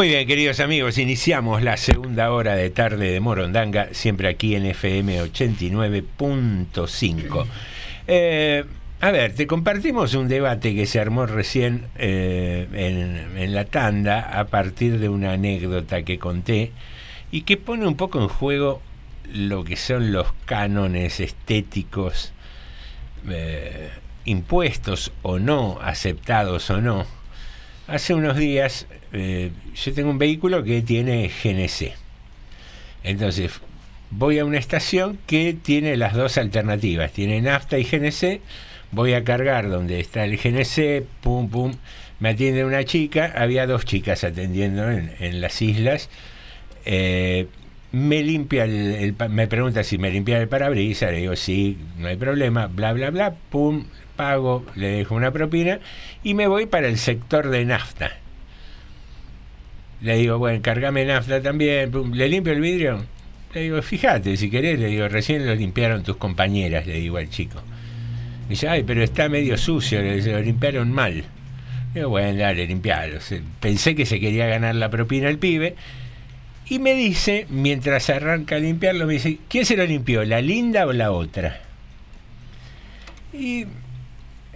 Muy bien, queridos amigos, iniciamos la segunda hora de tarde de Morondanga, siempre aquí en FM 89.5. Eh, a ver, te compartimos un debate que se armó recién eh, en, la tanda a partir de una anécdota que conté y que pone un poco en juego lo que son los cánones estéticos eh, impuestos o no, aceptados o no. Hace unos días eh, yo tengo un vehículo que tiene GNC. Entonces voy a una estación que tiene las dos alternativas, tiene nafta y GNC. Voy a cargar donde está el GNC, pum, pum. Me atiende una chica, había dos chicas atendiendo en, las islas. Eh, me limpia el, me pregunta si me limpia el parabrisas, le digo sí, no hay problema, bla bla bla, pum, pago, le dejo una propina y me voy para el sector de nafta. Le digo, bueno, cargame nafta también, le limpio el vidrio. Le digo, fíjate, si querés, le digo, recién lo limpiaron tus compañeras, le digo al chico. Dice, ay, pero está medio sucio, le dice, lo limpiaron mal. Digo, bueno, dale, limpialo. Pensé que se quería ganar la propina el pibe. Y me dice, mientras arranca a limpiarlo, me dice, ¿quién se lo limpió, la linda o la otra? Y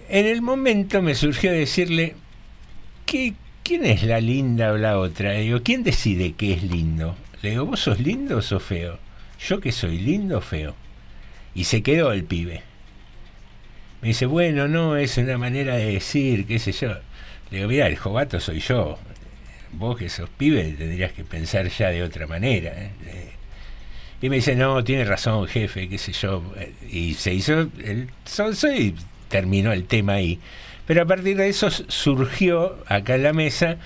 en el momento me surgió decirle, ¿qué, ¿quién es la linda o la otra? Le digo, ¿quién decide qué es lindo? Le digo, ¿vos sos lindo o sos feo? Yo que soy lindo o feo. Y se quedó el pibe. Me dice, bueno, no, es una manera de decir, qué sé yo. Le digo, mira, el jovato soy yo. Vos que sos pibe tendrías que pensar ya de otra manera. ¿eh? Y me dice, no, tiene razón, jefe, qué sé yo. Y se hizo el sonso y terminó el tema ahí. Pero a partir de eso surgió acá en la mesa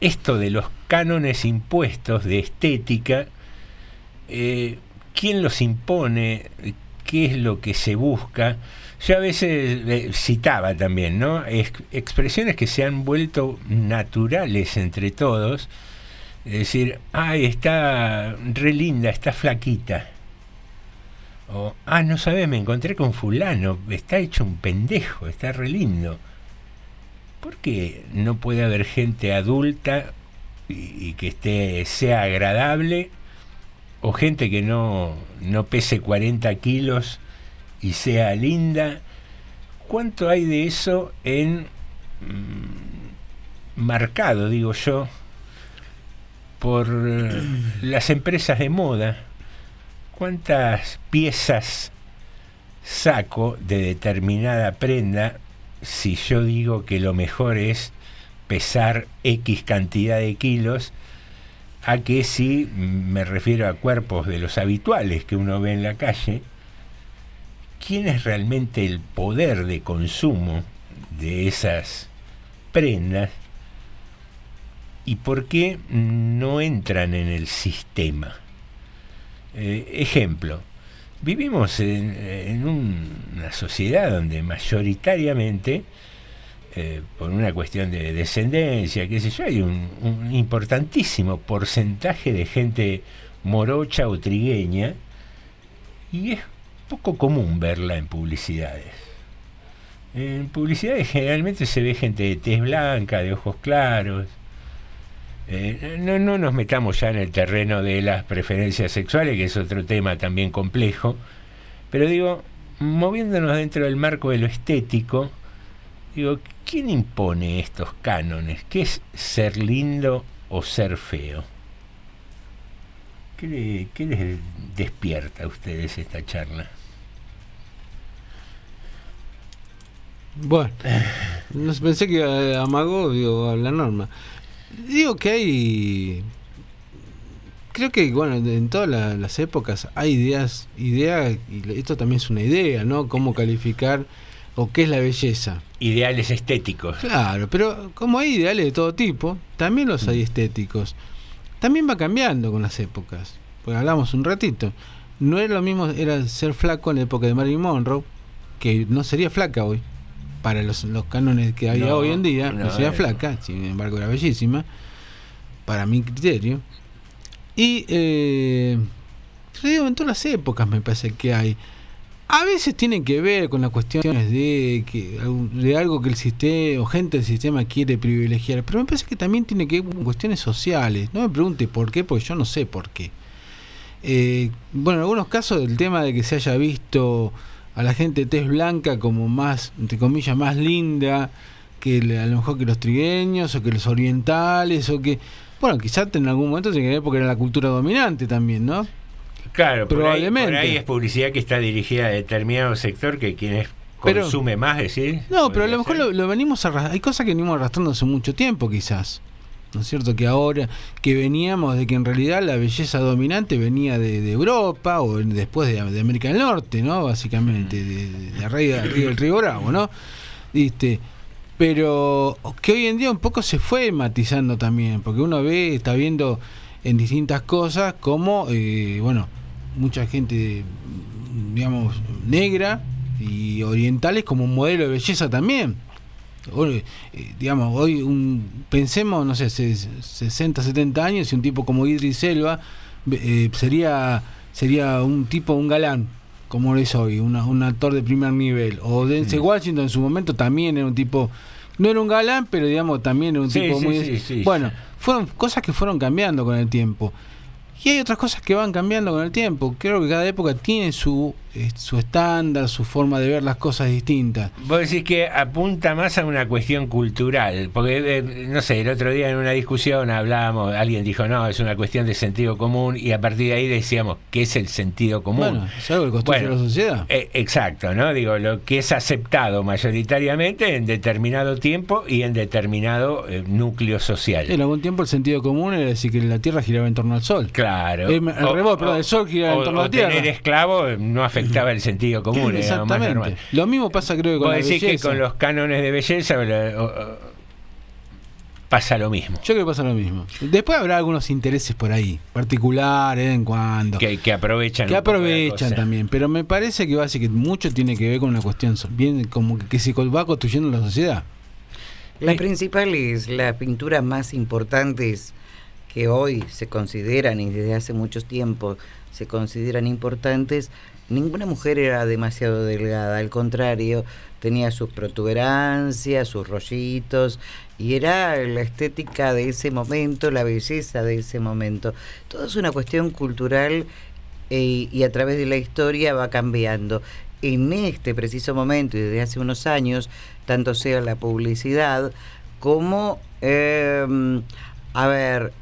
esto de los cánones impuestos de estética. eh, ¿Quién los impone? ¿Qué es lo que se busca? Yo a veces eh, citaba también, ¿no? Ex- expresiones que se han vuelto naturales entre todos. Es decir, ay, está re linda, está flaquita. O, ah, no sabes, me encontré con fulano, está hecho un pendejo, está re lindo. ¿Por qué no puede haber gente adulta y, que esté, sea agradable? O gente que no, no pese 40 kilos y sea linda. ¿Cuánto hay de eso en mm, marcado, digo yo, por eh, las empresas de moda? ¿Cuántas piezas saco de determinada prenda si yo digo que lo mejor es pesar X cantidad de kilos? a que si me refiero a cuerpos de los habituales que uno ve en la calle, ¿quién es realmente el poder de consumo de esas prendas y por qué no entran en el sistema? Eh, ejemplo, vivimos en, en un- una sociedad donde mayoritariamente eh, por una cuestión de descendencia, qué sé yo, hay un, un importantísimo porcentaje de gente morocha o trigueña y es poco común verla en publicidades. En publicidades generalmente se ve gente de tez blanca, de ojos claros. Eh, no, no nos metamos ya en el terreno de las preferencias sexuales, que es otro tema también complejo, pero digo, moviéndonos dentro del marco de lo estético, Digo, ¿quién impone estos cánones? ¿Qué es ser lindo o ser feo? ¿Qué, qué les despierta a ustedes esta charla? Bueno, no sé, pensé que amagó, digo, a la norma. Digo que hay. Creo que, bueno, en todas la- las épocas hay ideas, ideas, y esto también es una idea, ¿no? Cómo calificar o qué es la belleza. Ideales estéticos. Claro, pero como hay ideales de todo tipo, también los hay estéticos. También va cambiando con las épocas. Pues hablamos un ratito. No era lo mismo, era ser flaco en la época de Marilyn Monroe, que no sería flaca hoy. Para los, los cánones que No, hoy en día, no, no, sería eh. flaca, sin embargo era bellísima, para mi criterio. Y eh, en todas las épocas me parece que hay. A veces tienen que ver con las cuestiones de que de algo que el sistema o gente del sistema quiere privilegiar, pero me parece que también tiene que ver con cuestiones sociales. No me pregunte por qué, porque yo no sé por qué. Eh, bueno, en algunos casos el tema de que se haya visto a la gente de tez blanca como más, entre comillas, más linda que a lo mejor que los trigueños o que los orientales o que, bueno, quizás en algún momento que ver porque era la cultura dominante también, ¿no? Claro, Probablemente. Por ahí, por ahí es publicidad que está dirigida a determinado sector que quienes Pero- consume más, decir. No, pero a lo mejor lo, lo venimos arrastrando. Hay cosas que venimos arrastrando hace mucho tiempo, quizás. ¿No es cierto? Que ahora, que veníamos de que en realidad la belleza dominante venía de, de Europa o después de, de América del Norte, ¿no? Básicamente, de, de, de arriba del río, Bravo, ¿no? Viste. Pero que hoy en día un poco se fue matizando también, porque uno ve, está viendo en distintas cosas como, eh, bueno, mucha gente, digamos, negra y orientales como un modelo de belleza también. Hoy, eh, digamos, hoy un, pensemos, no sé, se- 60, 70 años y un tipo como Idris Elba eh, sería sería un tipo, un galán, como lo es hoy, una- un actor de primer nivel. O Denzel Washington en su momento también era un tipo, no era un galán, pero digamos también era un Sí, tipo sí, muy... sí, sí. bueno, fueron cosas que fueron cambiando con el tiempo. Y hay otras cosas que van cambiando con el tiempo. Creo que cada época tiene su, su estándar, su forma de ver las cosas distintas. Vos decís que apunta más a una cuestión cultural, porque, eh, no sé, el otro día en una discusión hablábamos, alguien dijo, no, es una cuestión de sentido común, y a partir de ahí decíamos, ¿qué es el sentido común? Bueno, es algo que construye Bueno, la sociedad. Eh, exacto, ¿no? Digo, lo que es aceptado mayoritariamente en determinado tiempo y en determinado eh, núcleo social. En algún tiempo el sentido común era decir que la Tierra giraba en torno al Sol. Claro. Eh, al revés, perdón, el Sol giraba en o- torno a o la Tierra. tener esclavo eh, no afectaba el sentido común, era más normal. Exactamente. Lo mismo pasa creo que con Vos la decís belleza. que con los cánones de belleza o- o- pasa lo mismo. Yo creo que pasa lo mismo. Después habrá algunos intereses por ahí, particulares, de vez en cuando. Que, que aprovechan. que aprovechan también, pero me parece que básicamente mucho tiene que ver con una cuestión bien como que, que se va construyendo la sociedad. Las principales, las pinturas más importantes que hoy se consideran y desde hace mucho tiempo se consideran importantes, ninguna mujer era demasiado delgada, al contrario, tenía sus protuberancias, sus rollitos, y era la estética de ese momento, la belleza de ese momento. Todo es una cuestión cultural eh, y a través de la historia va cambiando. En este preciso momento y desde hace unos años, tanto sea la publicidad como, eh, a ver,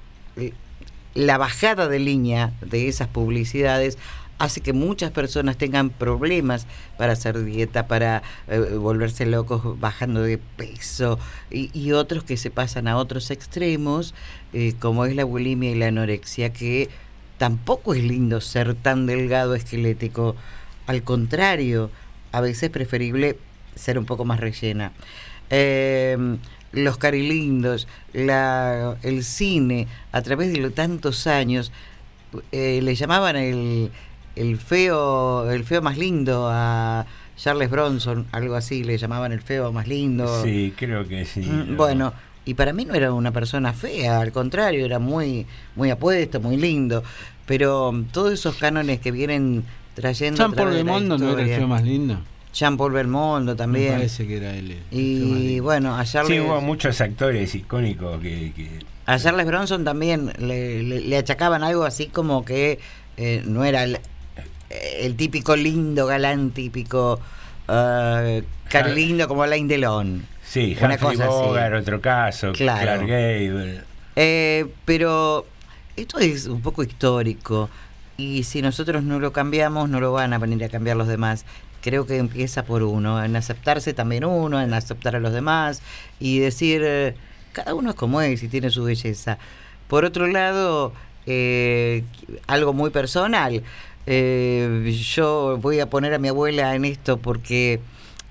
la bajada de línea de esas publicidades hace que muchas personas tengan problemas para hacer dieta, para eh, volverse locos bajando de peso y, otros que se pasan a otros extremos, eh, como es la bulimia y la anorexia, que tampoco es lindo ser tan delgado esquelético. Al contrario, a veces es preferible ser un poco más rellena. Eh, los carilindos, la, el cine, a través de tantos años, eh, le llamaban el, el feo el feo más lindo a Charles Bronson, algo así, le llamaban el feo más lindo. Sí, creo que sí. Mm, Bueno, y para mí no era una persona fea, al contrario, era muy, muy apuesto, muy lindo. Pero mm, todos esos cánones que vienen trayendo. Jean Paul Belmondo no era el feo más lindo. Jean Paul Belmondo también. Me parece que era él. Y bueno, a Sí, Charles, hubo muchos actores icónicos que, que- a Charles Bronson también le, le- le achacaban algo así como que eh, no era el, el típico lindo, galán típico, uh, Claro. lindo como Alain Delon. Sí, Una Humphrey cosa así. Bogart, otro caso, Claro. Clark Gable. Eh, pero esto es un poco histórico y si nosotros no lo cambiamos, no lo van a venir a cambiar los demás. Creo que empieza por uno, en aceptarse también uno, en aceptar a los demás y decir, eh, cada uno es como es y tiene su belleza. Por otro lado, eh, algo muy personal, eh, yo voy a poner a mi abuela en esto porque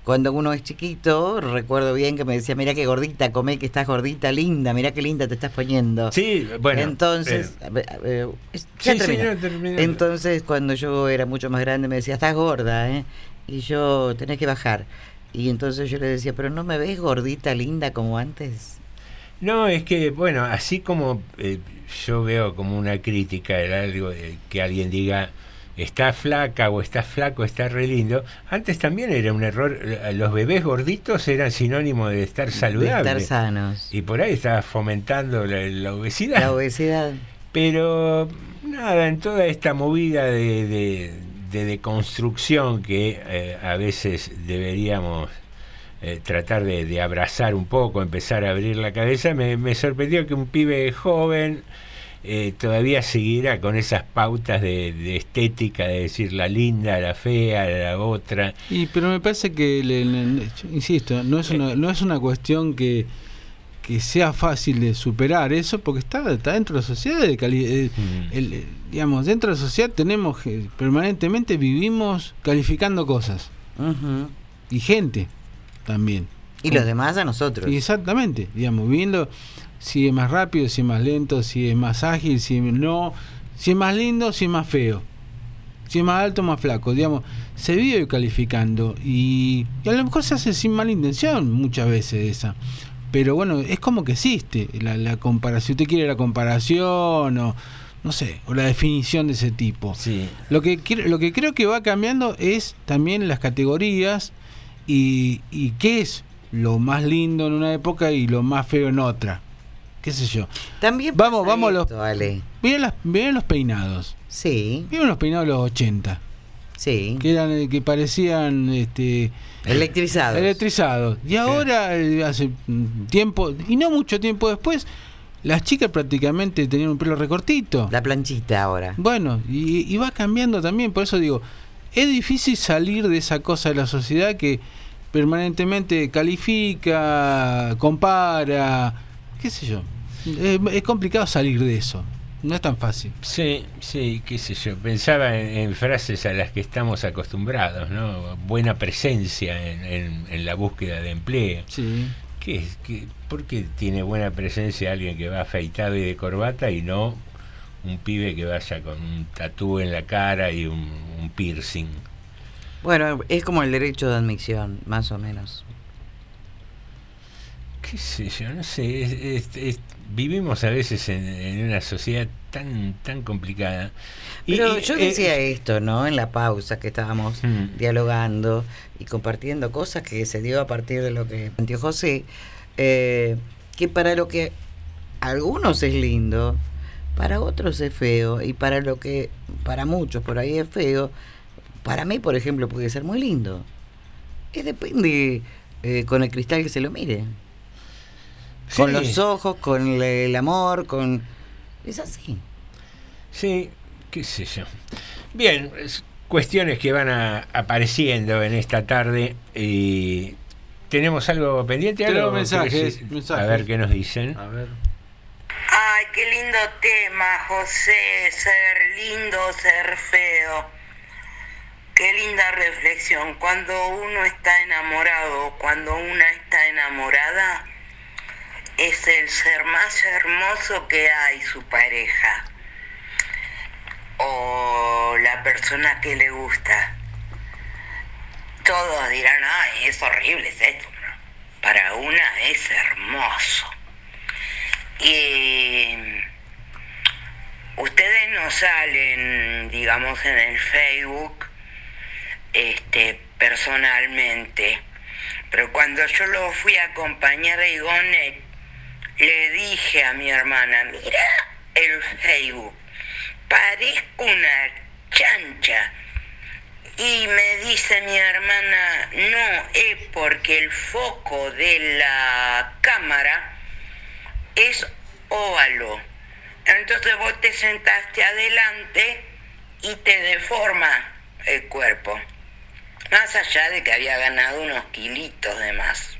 cuando uno es chiquito, recuerdo bien que me decía, mira qué gordita, come que estás gordita, linda, mira qué linda te estás poniendo. Sí, bueno. Entonces, eh, es- ya sí, termino. Entonces, cuando yo era mucho más grande, me decía, estás gorda, ¿eh? Y yo, tenés que bajar. Y entonces yo le decía, pero no me ves gordita, linda como antes. No, es que, bueno, así como eh, yo veo como una crítica de algo de que alguien diga está flaca o está flaco, está re lindo. Antes también era un error, eh, los bebés gorditos eran sinónimo de estar saludables. estar sanos. Y por ahí estaba fomentando la, la obesidad. La obesidad. Pero nada, en toda esta movida de, de, de deconstrucción que eh, a veces deberíamos eh, tratar de, de abrazar un poco, empezar a abrir la cabeza, me, me sorprendió que un pibe joven eh, todavía seguirá con esas pautas de, de estética, de decir la linda, la fea, la otra. Y pero me parece que, le- le- insisto, no es una, no es una cuestión que, que sea fácil de superar eso, porque está, está dentro de la sociedad. De cali- eh, el- eh, digamos, dentro de la sociedad tenemos que permanentemente vivimos calificando cosas y gente también. Y los demás a nosotros. Exactamente, digamos, viendo si es más rápido, si es más lento, si es más ágil, si no, si es más lindo, si es más feo, si es más alto, más flaco, digamos, se vive calificando y, y a lo mejor se hace sin mala intención muchas veces esa. Pero bueno, es como que existe la, la comparación, si usted quiere la comparación o no sé, o la definición de ese tipo. Lo que lo que creo que va cambiando es también las categorías y, y qué es lo más lindo en una época y lo más feo en otra. ¿Qué sé yo? También vamos, pasa vamos a los esto, Ale. Miren, las, miren los peinados. Sí. Miren los peinados de los 80. Sí. Que eran eh, que parecían este Electrizados. Electrizados. Y ahora eh, hace tiempo y no mucho tiempo después las chicas prácticamente tenían un pelo recortito. La planchita ahora. Bueno, y, y va cambiando también, por eso digo, es difícil salir de esa cosa de la sociedad que permanentemente califica, compara, qué sé yo. Es, es complicado salir de eso, no es tan fácil. Sí, sí, qué sé yo. Pensaba en, en frases a las que estamos acostumbrados, ¿no? Buena presencia en, en- en la búsqueda de empleo. Sí. ¿Qué es? ¿Qué, ¿Por qué tiene buena presencia alguien que va afeitado y de corbata y no un pibe que vaya con un tatú en la cara y un, un piercing? Bueno, es como el derecho de admisión, más o menos. Qué sé yo, no sé, es- es- es- vivimos a veces en, en una sociedad tan tan complicada. Pero y, yo eh, decía esto, ¿no? En la pausa que estábamos Mm. dialogando y compartiendo cosas que se dio a partir de lo que planteó José, eh, que para lo que a algunos es lindo, para otros es feo y para lo que para muchos por ahí es feo, para mí, por ejemplo, puede ser muy lindo. Es depende eh, con el cristal que se lo mire. Con los ojos, con el, el amor, con... Es así. Sí, qué sé yo. Bien, es cuestiones que van a- apareciendo en esta tarde y tenemos algo pendiente. Tenemos ¿Algo? mensajes, ¿Querés- mensajes. A ver qué nos dicen. A ver. Ay, qué lindo tema, José. Ser lindo, ser feo. Qué linda reflexión. Cuando uno está enamorado, cuando una está enamorada, es el ser más hermoso que hay su pareja. O la persona que le gusta. Todos dirán, ay, es horrible es esto. Para una es hermoso. Y ustedes no salen, digamos, en el Facebook este, personalmente, pero cuando yo lo fui a acompañar a Igonet, le dije a mi hermana, mira el Facebook, parezco una chancha. Y me dice mi hermana, no, es porque el foco de la cámara es óvalo. Entonces vos te sentaste adelante y te deforma el cuerpo. Más allá de que había ganado unos kilitos de más.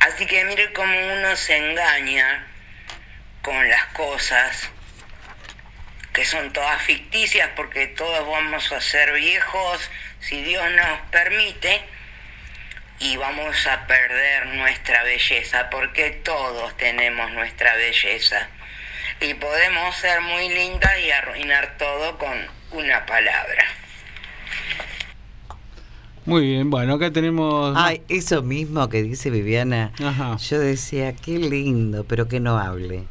Así que mire cómo uno se engaña con las cosas que son todas ficticias porque todos vamos a ser viejos si Dios nos permite y vamos a perder nuestra belleza porque todos tenemos nuestra belleza y podemos ser muy lindas y arruinar todo con una palabra. Muy bien, bueno, acá tenemos... Ay, eso mismo que dice Viviana. Yo decía, qué lindo, pero que no hable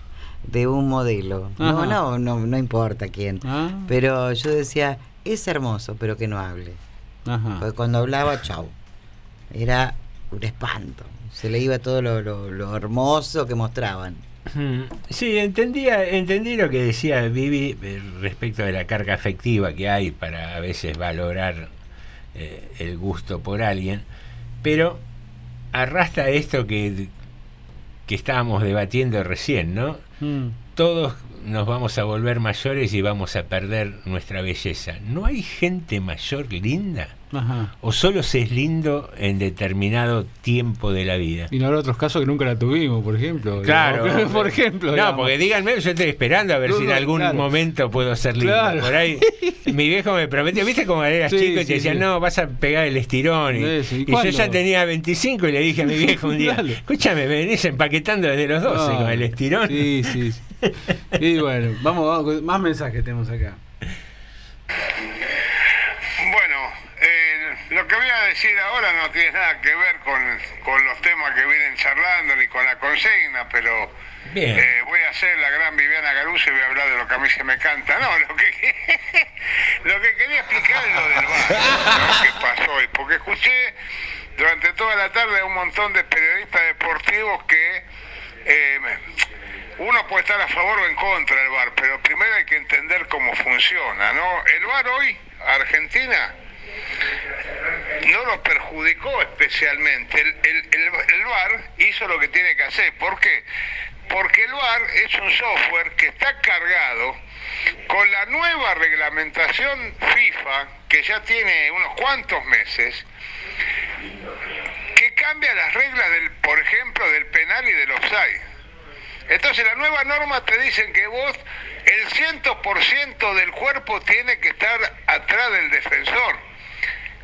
de un modelo. No, no, no, no importa quién. Ah. Pero yo decía, es hermoso, pero que no hable. Ajá. Porque cuando hablaba, chau. Era un espanto. Se le iba todo lo, lo- lo hermoso que mostraban. Mm, Sí, entendía, entendí lo que decía Vivi eh, respecto de la carga afectiva que hay para a veces valorar eh, el gusto por alguien, pero arrastra esto que, que estábamos debatiendo recién, ¿no? Mm. Todos nos vamos a volver mayores y vamos a perder nuestra belleza. ¿No hay gente mayor linda? Ajá. ¿O solo se es lindo en determinado tiempo de la vida? Y no habrá otros casos que nunca la tuvimos, por ejemplo. Claro. digamos. por ejemplo. No, digamos. porque díganme, yo estoy esperando a ver No, si en algún claro. momento puedo ser lindo. Claro. Por ahí, mi viejo me prometió, ¿viste cómo eras Sí, chico y te decían, sí. no, vas a pegar el estirón? Y, Eso, ¿y y yo ya tenía 25 y le dije a mi viejo un día, escúchame, me venís empaquetando desde los 12 No. con el estirón. Sí, sí. sí. Y bueno, vamos, vamos, más mensajes tenemos acá. Bueno, eh, lo que voy a decir ahora no tiene nada que ver con, con los temas que vienen charlando ni con la consigna, pero Bien. eh, voy a hacer la gran Viviana Garuso y voy a hablar de lo que a mí se me canta. No, lo que, lo que quería explicar es lo del bar, ¿no? que pasó hoy, porque escuché durante toda la tarde a un montón de periodistas deportivos que eh, uno puede estar a favor o en contra del VAR, pero primero hay que entender cómo funciona, ¿no? El VAR hoy, Argentina, no lo perjudicó especialmente. El, el, VAR hizo lo que tiene que hacer. ¿Por qué? Porque el VAR es un software que está cargado con la nueva reglamentación FIFA, que ya tiene unos cuantos meses, que cambia las reglas, del, por ejemplo, del penal y del offside. Entonces la nueva norma te dicen que vos el 100% del cuerpo tiene que estar atrás del defensor.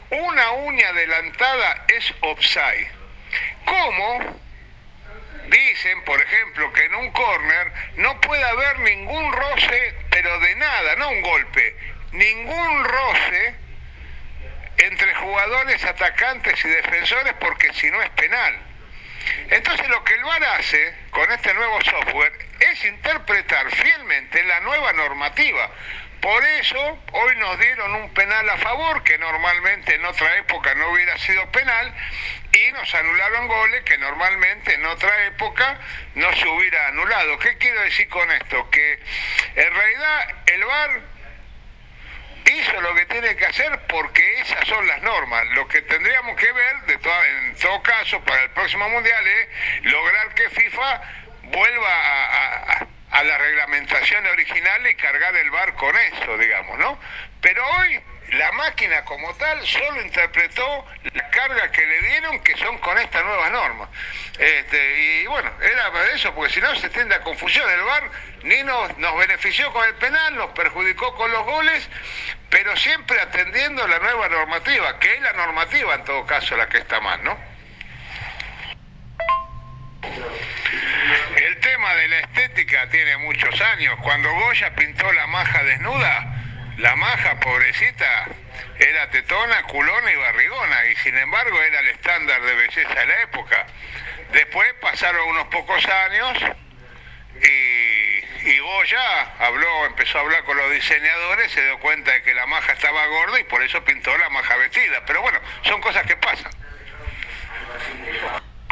Una uña adelantada es offside. ¿Cómo? Dicen, por ejemplo, que en un corner no puede haber ningún roce, pero de nada, no un golpe, ningún roce entre jugadores atacantes y defensores porque si no es penal. Entonces lo que el VAR hace con este nuevo software es interpretar fielmente la nueva normativa. Por eso hoy nos dieron un penal a favor, que normalmente en otra época no hubiera sido penal, y nos anularon goles que normalmente en otra época no se hubiera anulado. ¿Qué quiero decir con esto? Que en realidad el VAR hizo lo que tiene que hacer porque esas son las normas. Lo que tendríamos que ver, de en todo caso, para el próximo mundial es lograr que FIFA vuelva a- a la reglamentación original y cargar el bar con eso, digamos, ¿no? Pero hoy la máquina como tal solo interpretó la carga que le dieron que son con estas nuevas normas. Este, y bueno, era eso, porque si no se tiende a confusión. El VAR ni nos, nos benefició con el penal, nos perjudicó con los goles, pero siempre atendiendo la nueva normativa, que es la normativa en todo caso la que está mal, ¿no? El tema de la estética tiene muchos años. Cuando Goya pintó la maja desnuda, la maja, pobrecita, era tetona, culona y barrigona, y sin embargo era el estándar de belleza de la época. Después pasaron unos pocos años y, y Goya habló, empezó a hablar con los diseñadores, se dio cuenta de que la maja estaba gorda y por eso pintó la maja vestida. Pero bueno, son cosas que pasan.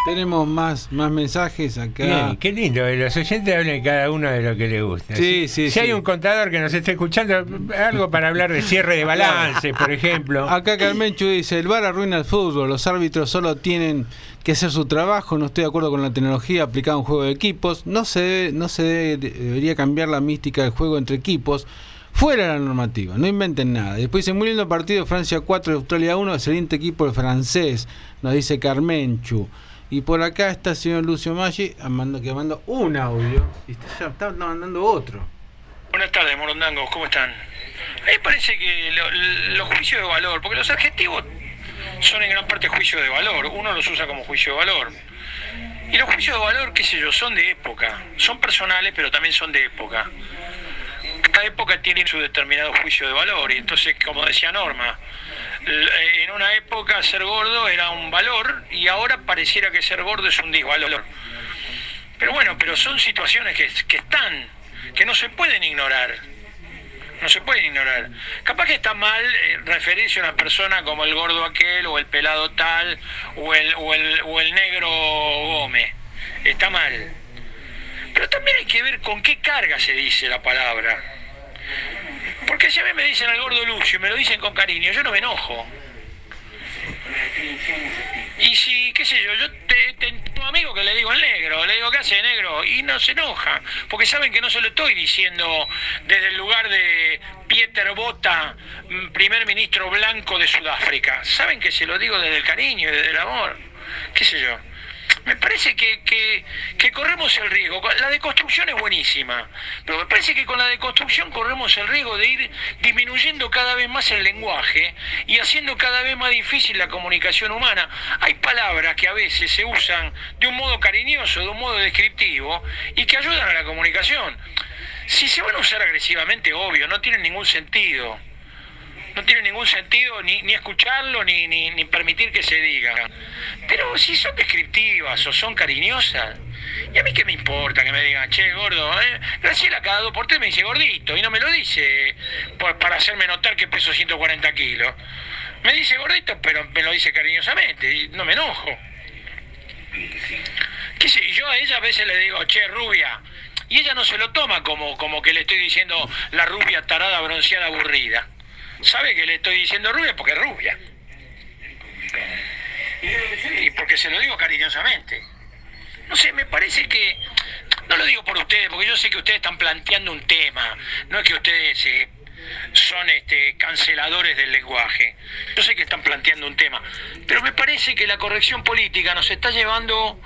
Tenemos más, más mensajes acá. Bien, qué lindo, eh, los oyentes hablen cada uno de lo que les gusta. Sí, Si- sí, Si sí. hay un contador que nos esté escuchando, algo para hablar de cierre de balance, por ejemplo. Acá Carmenchu dice, el VAR arruina el fútbol, los árbitros solo tienen que hacer su trabajo, no estoy de acuerdo con la tecnología aplicada a un juego de equipos, no se, debe- no se debe- debería cambiar la mística del juego entre equipos, fuera la normativa, no inventen nada. Después dice, muy lindo partido, Francia 4, Australia 1, excelente equipo el francés, nos dice Carmenchu. Y por acá está el señor Lucio Maggi amando, que manda un audio, y está, ya está mandando otro. Buenas tardes, morondangos, ¿cómo están? A mí parece que lo- los juicios de valor, porque los adjetivos son en gran parte juicios de valor, uno los usa como juicio de valor. Y los juicios de valor, qué sé yo, son de época, son personales, pero también son de época. Época tiene su determinado juicio de valor, y entonces, como decía Norma, l- en una época ser gordo era un valor y ahora pareciera que ser gordo es un disvalor. Pero bueno, pero son situaciones que, que están, que no se pueden ignorar. No se pueden ignorar. Capaz que está mal eh, referirse a una persona como el gordo aquel, o el pelado tal, o el, o el, o el negro Gómez. Está mal. Pero también hay que ver con qué carga se dice la palabra. Porque si a mí me dicen al gordo Lucio y me lo dicen con cariño, yo no me enojo. Y si, qué sé yo, yo te- tengo un amigo que le digo el negro, le digo, ¿qué hace negro? Y no se enoja, porque saben que no se lo estoy diciendo desde el lugar de Pieter Bota, mm, primer ministro blanco de Sudáfrica. Saben que se lo digo desde el cariño y desde el amor. ¿Qué sé yo? Me parece que, que, corremos el riesgo. La deconstrucción es buenísima, pero me parece que con la deconstrucción corremos el riesgo de ir disminuyendo cada vez más el lenguaje y haciendo cada vez más difícil la comunicación humana. Hay palabras que a veces se usan de un modo cariñoso, de un modo descriptivo y que ayudan a la comunicación. Si se van a usar agresivamente, obvio, no tiene ningún sentido. No tiene ningún sentido ni, ni escucharlo ni, ni, permitir que se diga. Pero si son descriptivas o son cariñosas, ¿y a mí qué me importa que me digan, che, gordo? ¿eh? Graciela cada dos por tres me dice gordito y no me lo dice para hacerme notar que peso 140 kilos. Me dice gordito, pero me lo dice cariñosamente y no me enojo. ¿Qué? Yo a ella a veces le digo, che, rubia. Y ella no se lo toma como, como que le estoy diciendo la rubia tarada, bronceada, aburrida. Sabe que le estoy diciendo rubia porque es rubia. Y porque se lo digo cariñosamente. No sé, me parece que. No lo digo por ustedes, porque yo sé que ustedes están planteando un tema. No es que ustedes eh, son este, canceladores del lenguaje. Yo sé que están planteando un tema. Pero me parece que la corrección política nos está llevando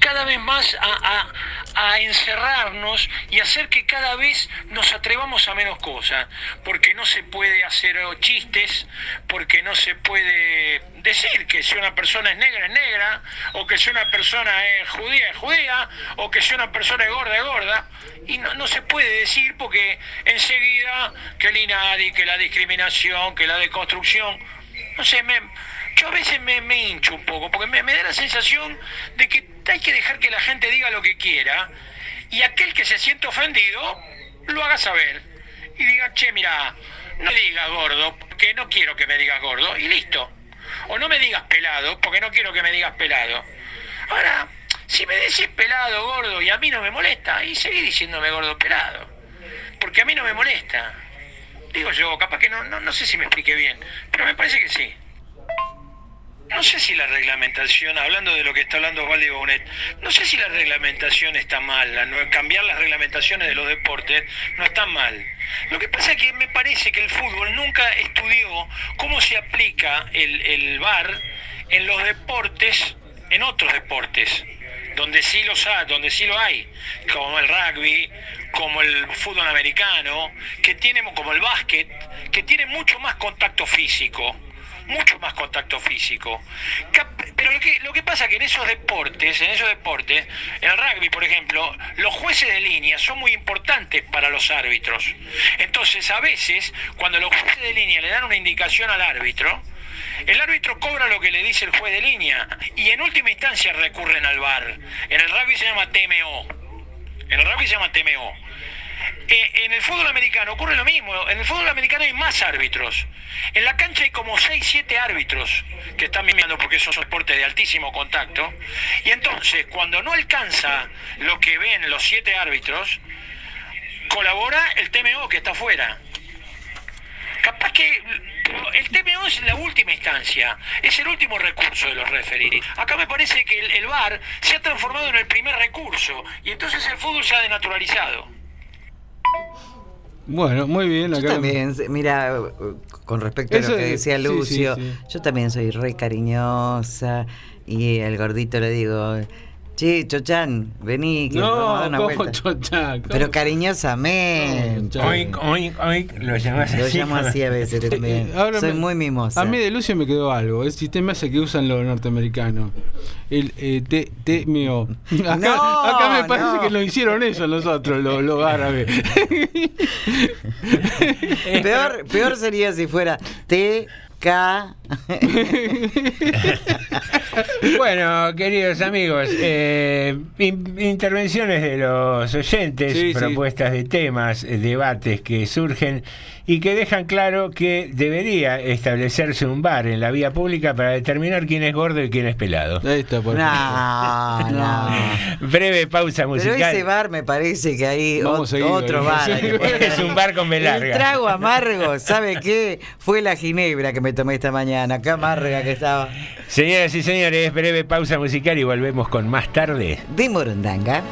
cada vez más a, a- a encerrarnos y hacer que cada vez nos atrevamos a menos cosas. Porque no se puede hacer chistes, porque no se puede decir que si una persona es negra es negra, o que si una persona es judía es judía, o que si una persona es gorda es gorda. Y no, no se puede decir porque enseguida que el INADI, que la discriminación, que la deconstrucción, no sé, yo a veces me, hincho un poco, porque me, me da la sensación de que hay que dejar que la gente diga lo que quiera, y aquel que se siente ofendido lo haga saber. Y diga, che, mira, no me digas gordo, porque no quiero que me digas gordo, y listo. O no me digas pelado, porque no quiero que me digas pelado. Ahora, si me decís pelado, gordo, y a mí no me molesta, y seguí diciéndome gordo pelado. Porque a mí no me molesta. Digo yo, capaz que no, no, no sé si me expliqué bien, pero me parece que sí. No sé si la reglamentación, hablando de lo que está hablando Osvaldo Bonet, no sé si la reglamentación está mal, cambiar las reglamentaciones de los deportes no está mal. Lo que pasa es que me parece que el fútbol nunca estudió cómo se aplica el, el VAR en los deportes, en otros deportes, donde sí los ha, donde sí lo hay, como el rugby, como el fútbol americano, que tiene, como el básquet, que tiene mucho más contacto físico mucho más contacto físico. Pero lo que, pasa que en esos deportes, en esos deportes, en el rugby, por ejemplo, los jueces de línea son muy importantes para los árbitros. Entonces, a veces, cuando los jueces de línea le dan una indicación al árbitro, el árbitro cobra lo que le dice el juez de línea y en última instancia recurren al VAR. En el rugby se llama TMO. En el rugby se llama TMO. Eh, en el fútbol americano ocurre lo mismo. En el fútbol americano hay más árbitros. En la cancha hay como 6, 7 árbitros que están mirando porque esos son deportes de altísimo contacto. Y entonces, cuando no alcanza lo que ven los 7 árbitros, colabora el TMO que está afuera. Capaz que el TMO es la última instancia, es el último recurso de los referees. Acá me parece que el, el VAR se ha transformado en el primer recurso y entonces el fútbol se ha denaturalizado. Bueno, muy bien. Yo acá- también, mira, con respecto a lo que es- decía sí, Lucio, sí, sí. yo también soy re cariñosa y al gordito le digo, che, Chochan, vení, que No, vamos a dar una ¿cómo. Pero cariñosamente. Hoy, hoy, hoy lo llamas Lo así. llamo así a veces también. Ahora Soy me- muy mimosa. A mí de Lucio me quedó algo. El sistema ese que usan los norteamericanos. El eh, T- TMO. Acá, No, acá me parece no. que lo hicieron eso nosotros, los, los árabes. peor, peor sería si fuera T Bueno, queridos amigos, eh, in- intervenciones de los oyentes, Sí, sí. propuestas de temas, eh, debates que surgen y que dejan claro que debería establecerse un bar en la vía pública para determinar quién es gordo y quién es pelado. Ahí está, por No, no. Breve pausa Pero musical. ese bar me parece que hay ot- otro bar. hay es un bar con B El trago amargo, ¿sabe qué? Fue la ginebra que me tomé esta mañana. Qué amarga que estaba. Señoras y señores, breve pausa musical y volvemos con más tarde. De Morondanga.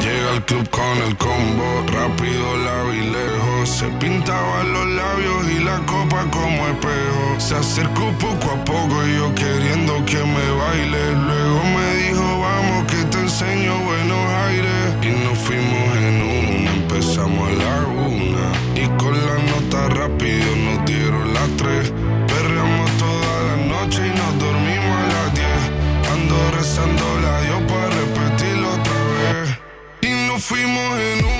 Llega al club con el combo, rápido la vi lejos. Se pintaban los labios y la copa como espejo. Se acercó poco a poco y yo queriendo que me baile. Luego me dijo, vamos que te enseño buenos aires. Y nos fuimos en una, empezamos a la una. Y con la nota rápido fuimos en una,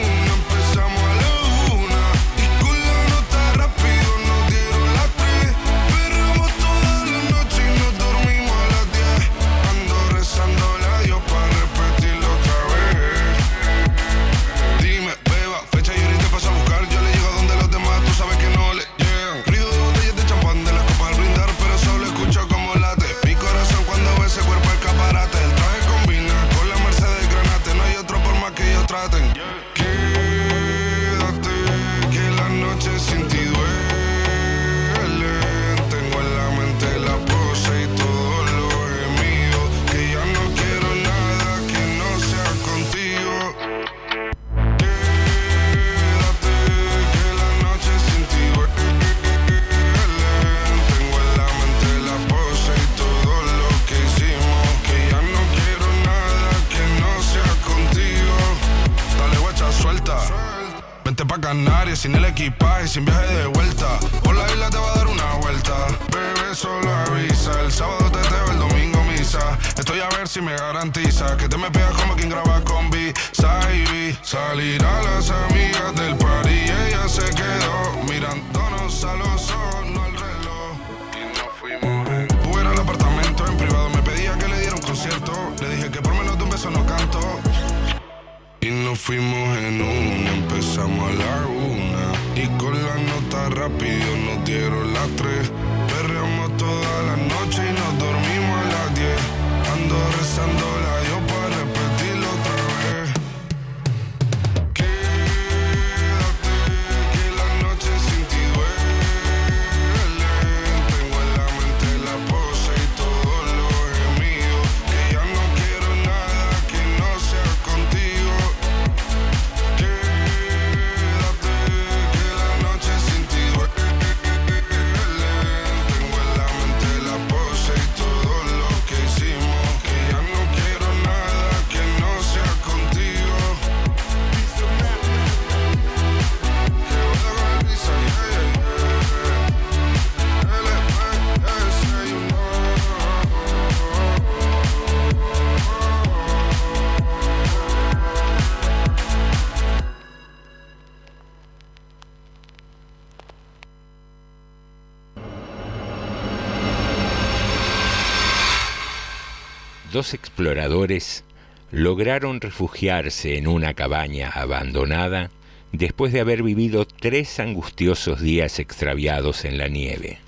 Dos exploradores lograron refugiarse en una cabaña abandonada después de haber vivido tres angustiosos días extraviados en la nieve.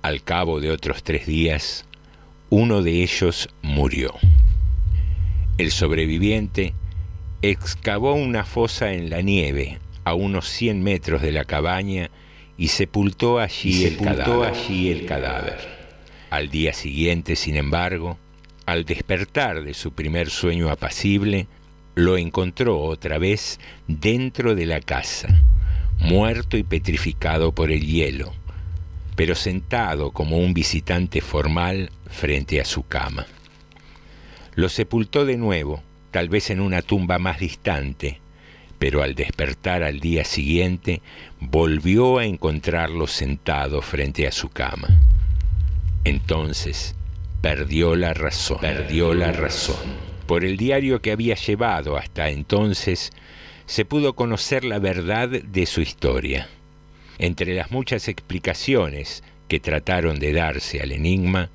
Al cabo de otros tres días, uno de ellos murió. El sobreviviente excavó una fosa en la nieve a unos 100 metros de la cabaña y sepultó allí, Y el, sepultó cadáver. allí el cadáver. Al día siguiente, sin embargo, al despertar de su primer sueño apacible, lo encontró otra vez dentro de la casa, muerto y petrificado por el hielo, pero sentado como un visitante formal frente a su cama. Lo sepultó de nuevo, tal vez en una tumba más distante, pero al despertar al día siguiente volvió a encontrarlo sentado frente a su cama. Entonces perdió la razón, perdió la razón. Por el diario que había llevado hasta entonces, se pudo conocer la verdad de su historia. Entre las muchas explicaciones que trataron de darse al enigma,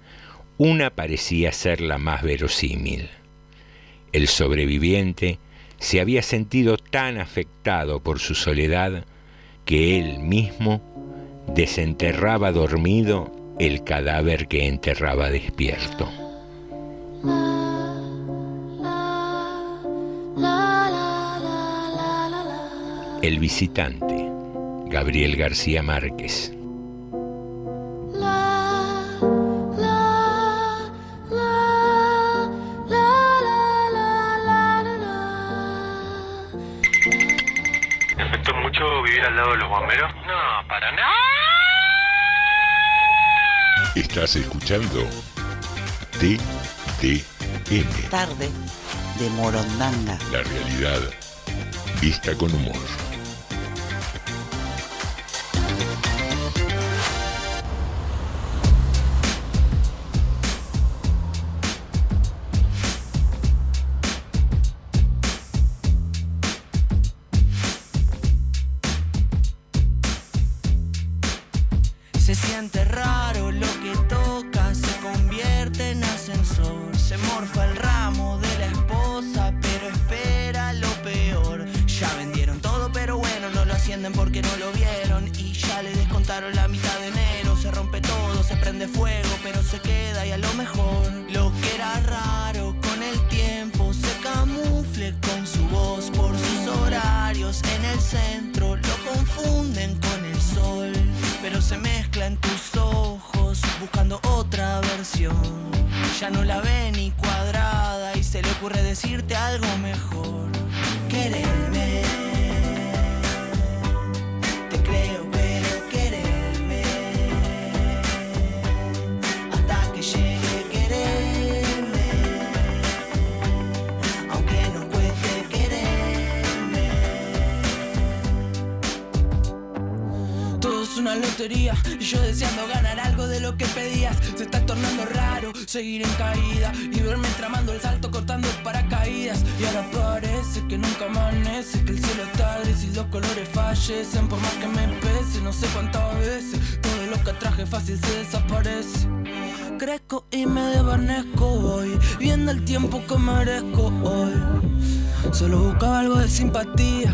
una parecía ser la más verosímil. El sobreviviente se había sentido tan afectado por su soledad que él mismo desenterraba dormido el cadáver que enterraba despierto. El visitante, Gabriel García Márquez. ¿Te afectó mucho vivir al lado de los bomberos? No, para nada. Estás escuchando TDM, Tarde de Morondanga. la realidad vista con humor. No la ve ni cuadrada y se le ocurre decirte algo mejor. Quererme. Te creo, pero quererme. Hasta que llegue quererme. Aunque no cueste quererme. Todo es una lotería y yo deseando ganar algo de lo que pedías. Se está tornando raro seguir en caída y verme tramando el salto cortando paracaídas. Y ahora parece que nunca amanece, que el cielo está gris y los colores fallecen. Por más que me pese, no sé cuántas veces todo lo que traje fácil se desaparece. Crezco y me desvanezco hoy, viendo el tiempo que merezco hoy. Solo buscaba algo de simpatía.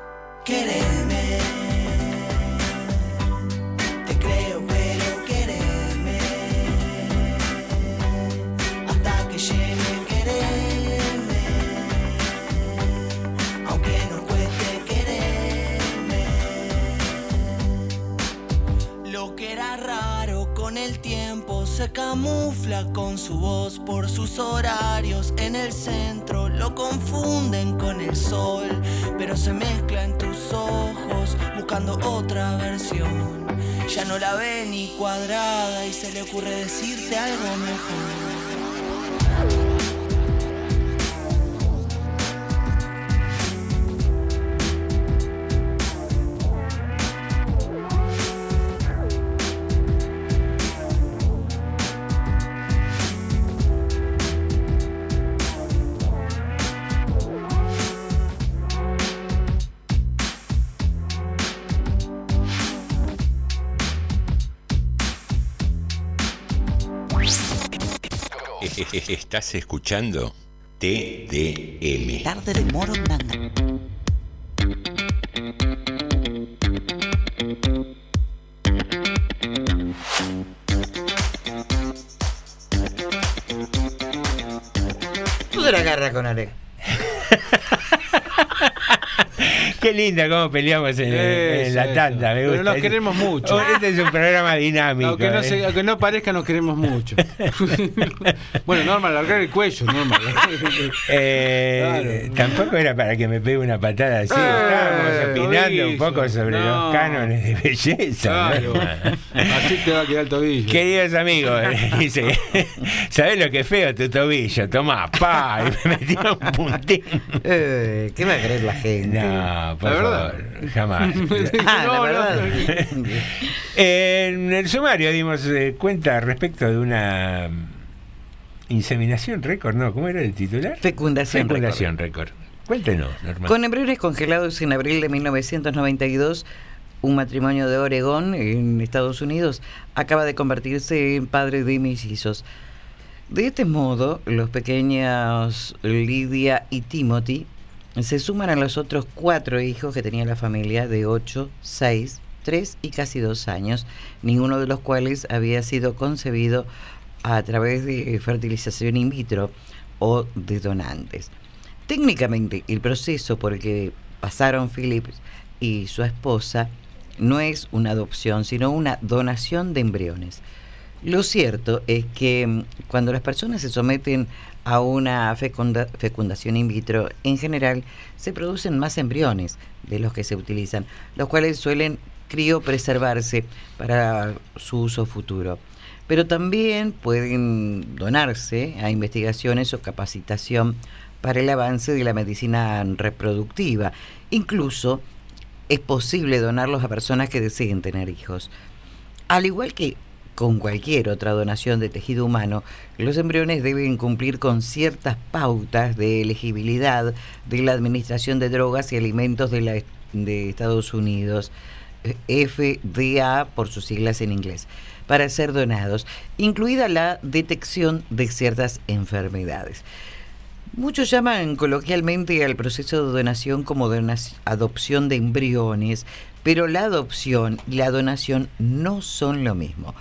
Quererme. Se camufla con su voz por sus horarios en el centro. Lo confunden con el sol, pero se mezcla en tus ojos buscando otra versión. Ya no la ve ni cuadrada y se le ocurre decirte algo mejor. Estás escuchando TDM. Tarde de Morondanga. Tú se la agarras con Are. Qué linda cómo peleamos en, en la tanda, me gusta. Pero nos queremos mucho. Oh, Este es un programa dinámico. Aunque no, ¿eh? se- aunque no parezca, nos queremos mucho. bueno, Norma, alargar el cuello, Norma. Eh, Tampoco era para que me pegue una patada así. Estábamos opinando un poco sobre no. los cánones de belleza. Claro. ¿no? Así te va a quedar el tobillo. Queridos amigos, dice, ¿sabés lo que es feo tu tobillo? Tomá, pa, y me metió un puntín. Eh, ¿Qué va a creer la gente? No, por La favor, verdad. jamás. Ah, la No, no. verdad. En el sumario dimos eh, cuenta respecto de una inseminación récord, ¿no? ¿Cómo era el titular? Fecundación Fecundación récord. Cuéntenos, Norma. Con embriones congelados en abril de 1992, un matrimonio de Oregón, en Estados Unidos, acaba de convertirse en padre de mellizos. De este modo, los pequeños Lidia y Timothy se suman a los otros cuatro hijos que tenía la familia de 8, 6, 3 y casi 2 años, ninguno de los cuales había sido concebido a través de fertilización in vitro o de donantes. Técnicamente, el proceso por el que pasaron Philip y su esposa no es una adopción, sino una donación de embriones. Lo cierto es que mm, cuando las personas se someten a una fecunda- fecundación in vitro, en general se producen más embriones de los que se utilizan, los cuales suelen criopreservarse para su uso futuro. Pero también pueden donarse a investigaciones o capacitación para el avance de la medicina reproductiva. Incluso es posible donarlos a personas que deseen tener hijos. Al igual que con cualquier otra donación de tejido humano, los embriones deben cumplir con ciertas pautas de elegibilidad de la Administración de Drogas y Alimentos de, la, de Estados Unidos, eh, FDA por sus siglas en inglés, para ser donados, incluida la detección de ciertas enfermedades. Muchos llaman coloquialmente al proceso de donación como dona- adopción de embriones, pero la adopción y la donación no son lo mismo.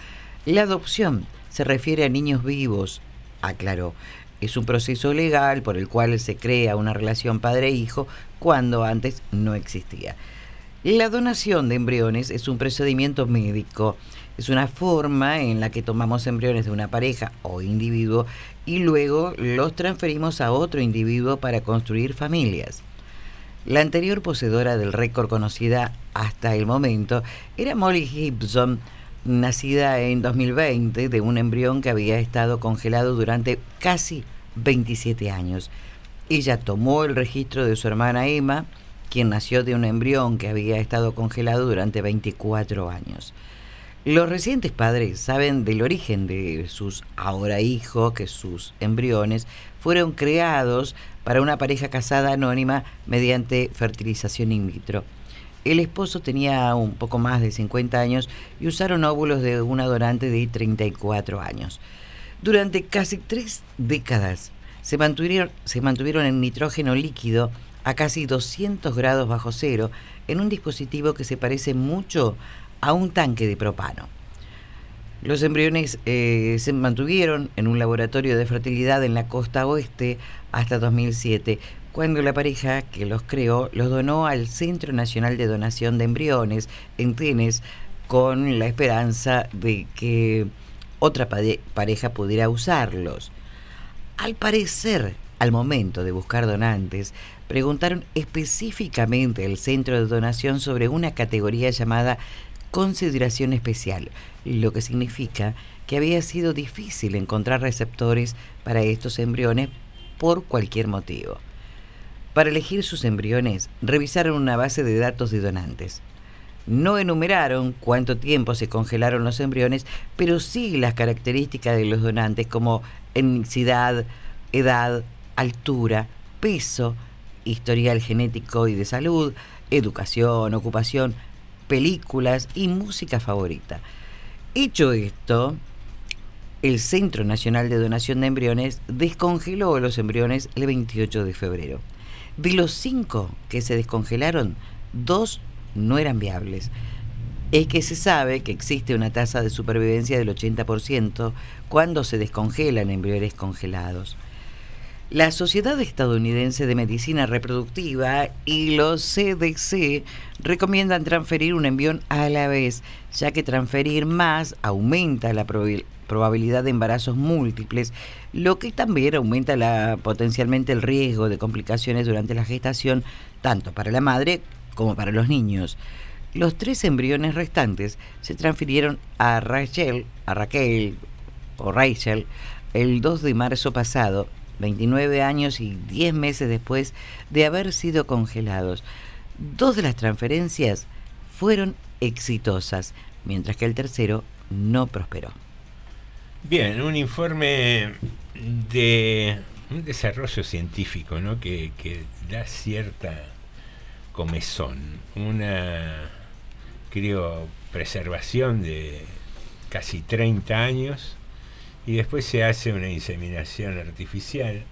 La adopción se refiere a niños vivos, aclaró. Es un proceso legal por el cual se crea una relación padre-hijo cuando antes no existía. La donación de embriones es un procedimiento médico. Es una forma en la que tomamos embriones de una pareja o individuo y luego los transferimos a otro individuo para construir familias. La anterior poseedora del récord conocida hasta el momento era Molly Gibson, nacida en 2020 de un embrión que había estado congelado durante casi 27 años. Ella tomó el registro de su hermana Emma, quien nació de un embrión que había estado congelado durante 24 años. Los recientes padres saben del origen de sus ahora hijos, que sus embriones fueron creados para una pareja casada anónima mediante fertilización in vitro. El esposo tenía un poco más de 50 años y usaron óvulos de una donante de 34 años. Durante casi tres décadas se mantuvieron, en nitrógeno líquido a casi 200 grados bajo cero en un dispositivo que se parece mucho a un tanque de propano. Los embriones eh, se mantuvieron en un laboratorio de fertilidad en la costa oeste hasta 2007, cuando la pareja que los creó los donó al Centro Nacional de Donación de Embriones en Tenes con la esperanza de que otra pare- pareja pudiera usarlos. Al parecer, al momento de buscar donantes, preguntaron específicamente al centro de donación sobre una categoría llamada consideración especial, lo que significa que había sido difícil encontrar receptores para estos embriones por cualquier motivo. Para elegir sus embriones, revisaron una base de datos de donantes. No enumeraron cuánto tiempo se congelaron los embriones, pero sí las características de los donantes como etnicidad, edad, altura, peso, historial genético y de salud, educación, ocupación, películas y música favorita. Hecho esto, el Centro Nacional de Donación de Embriones descongeló los embriones el 28 de febrero. De los cinco que se descongelaron, dos no eran viables. Es que se sabe que existe una tasa de supervivencia del 80% cuando se descongelan embriones congelados. La Sociedad Estadounidense de Medicina Reproductiva y los CDC recomiendan transferir un embrión a la vez, ya que transferir más aumenta la probabil- probabilidad de embarazos múltiples, lo que también aumenta la, potencialmente el riesgo de complicaciones durante la gestación, tanto para la madre como para los niños. Los tres embriones restantes se transfirieron a Rachel, a Raquel o Rachel, el 2 de marzo pasado, 29 años y 10 meses después de haber sido congelados. Dos de las transferencias fueron exitosas, mientras que el tercero no prosperó. Bien, un informe de un desarrollo científico, ¿no? Que, que da cierta comezón, una criopreservación de casi 30 años y después se hace una inseminación artificial.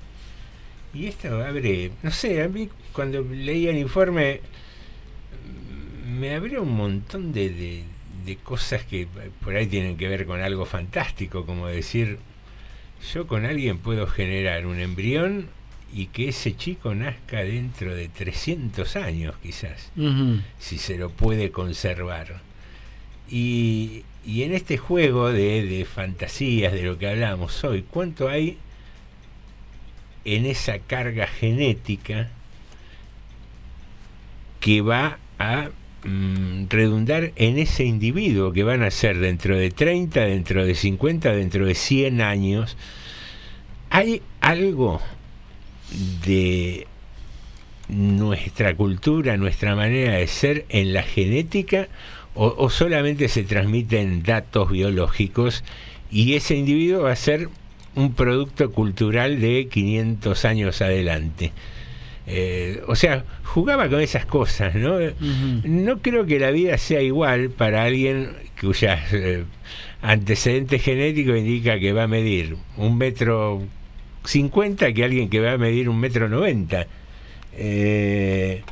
Y esto abre, no sé, a mí cuando leía el informe me abrió un montón de- de cosas que por ahí tienen que ver con algo fantástico, como decir, yo con alguien puedo generar un embrión y que ese chico nazca dentro de 300 años quizás, si se lo puede conservar. Y, y en este juego de, de fantasías, de lo que hablamos hoy, ¿cuánto hay en esa carga genética que va a mm, redundar en ese individuo que van a ser dentro de 30, dentro de 50, dentro de 100 años? ¿Hay algo de nuestra cultura, nuestra manera de ser en la genética o, solamente se transmiten datos biológicos y ese individuo va a ser un producto cultural de 500 años adelante? Eh, o sea, jugaba con esas cosas, ¿no? No creo que la vida sea igual para alguien cuyas eh, antecedentes genéticos indica que va a medir un metro cincuenta que alguien que va a medir un metro noventa. Eh,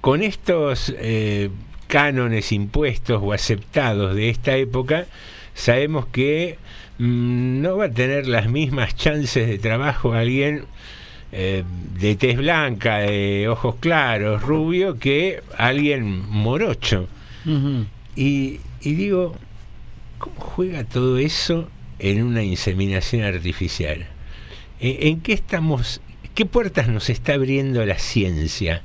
con estos eh, cánones impuestos o aceptados de esta época, sabemos que mm, no va a tener las mismas chances de trabajo alguien eh, de tez blanca, de ojos claros, rubio, que alguien morocho. Y, y digo, ¿cómo juega todo eso en una inseminación artificial? ¿En, en qué estamos, qué puertas nos está abriendo la ciencia?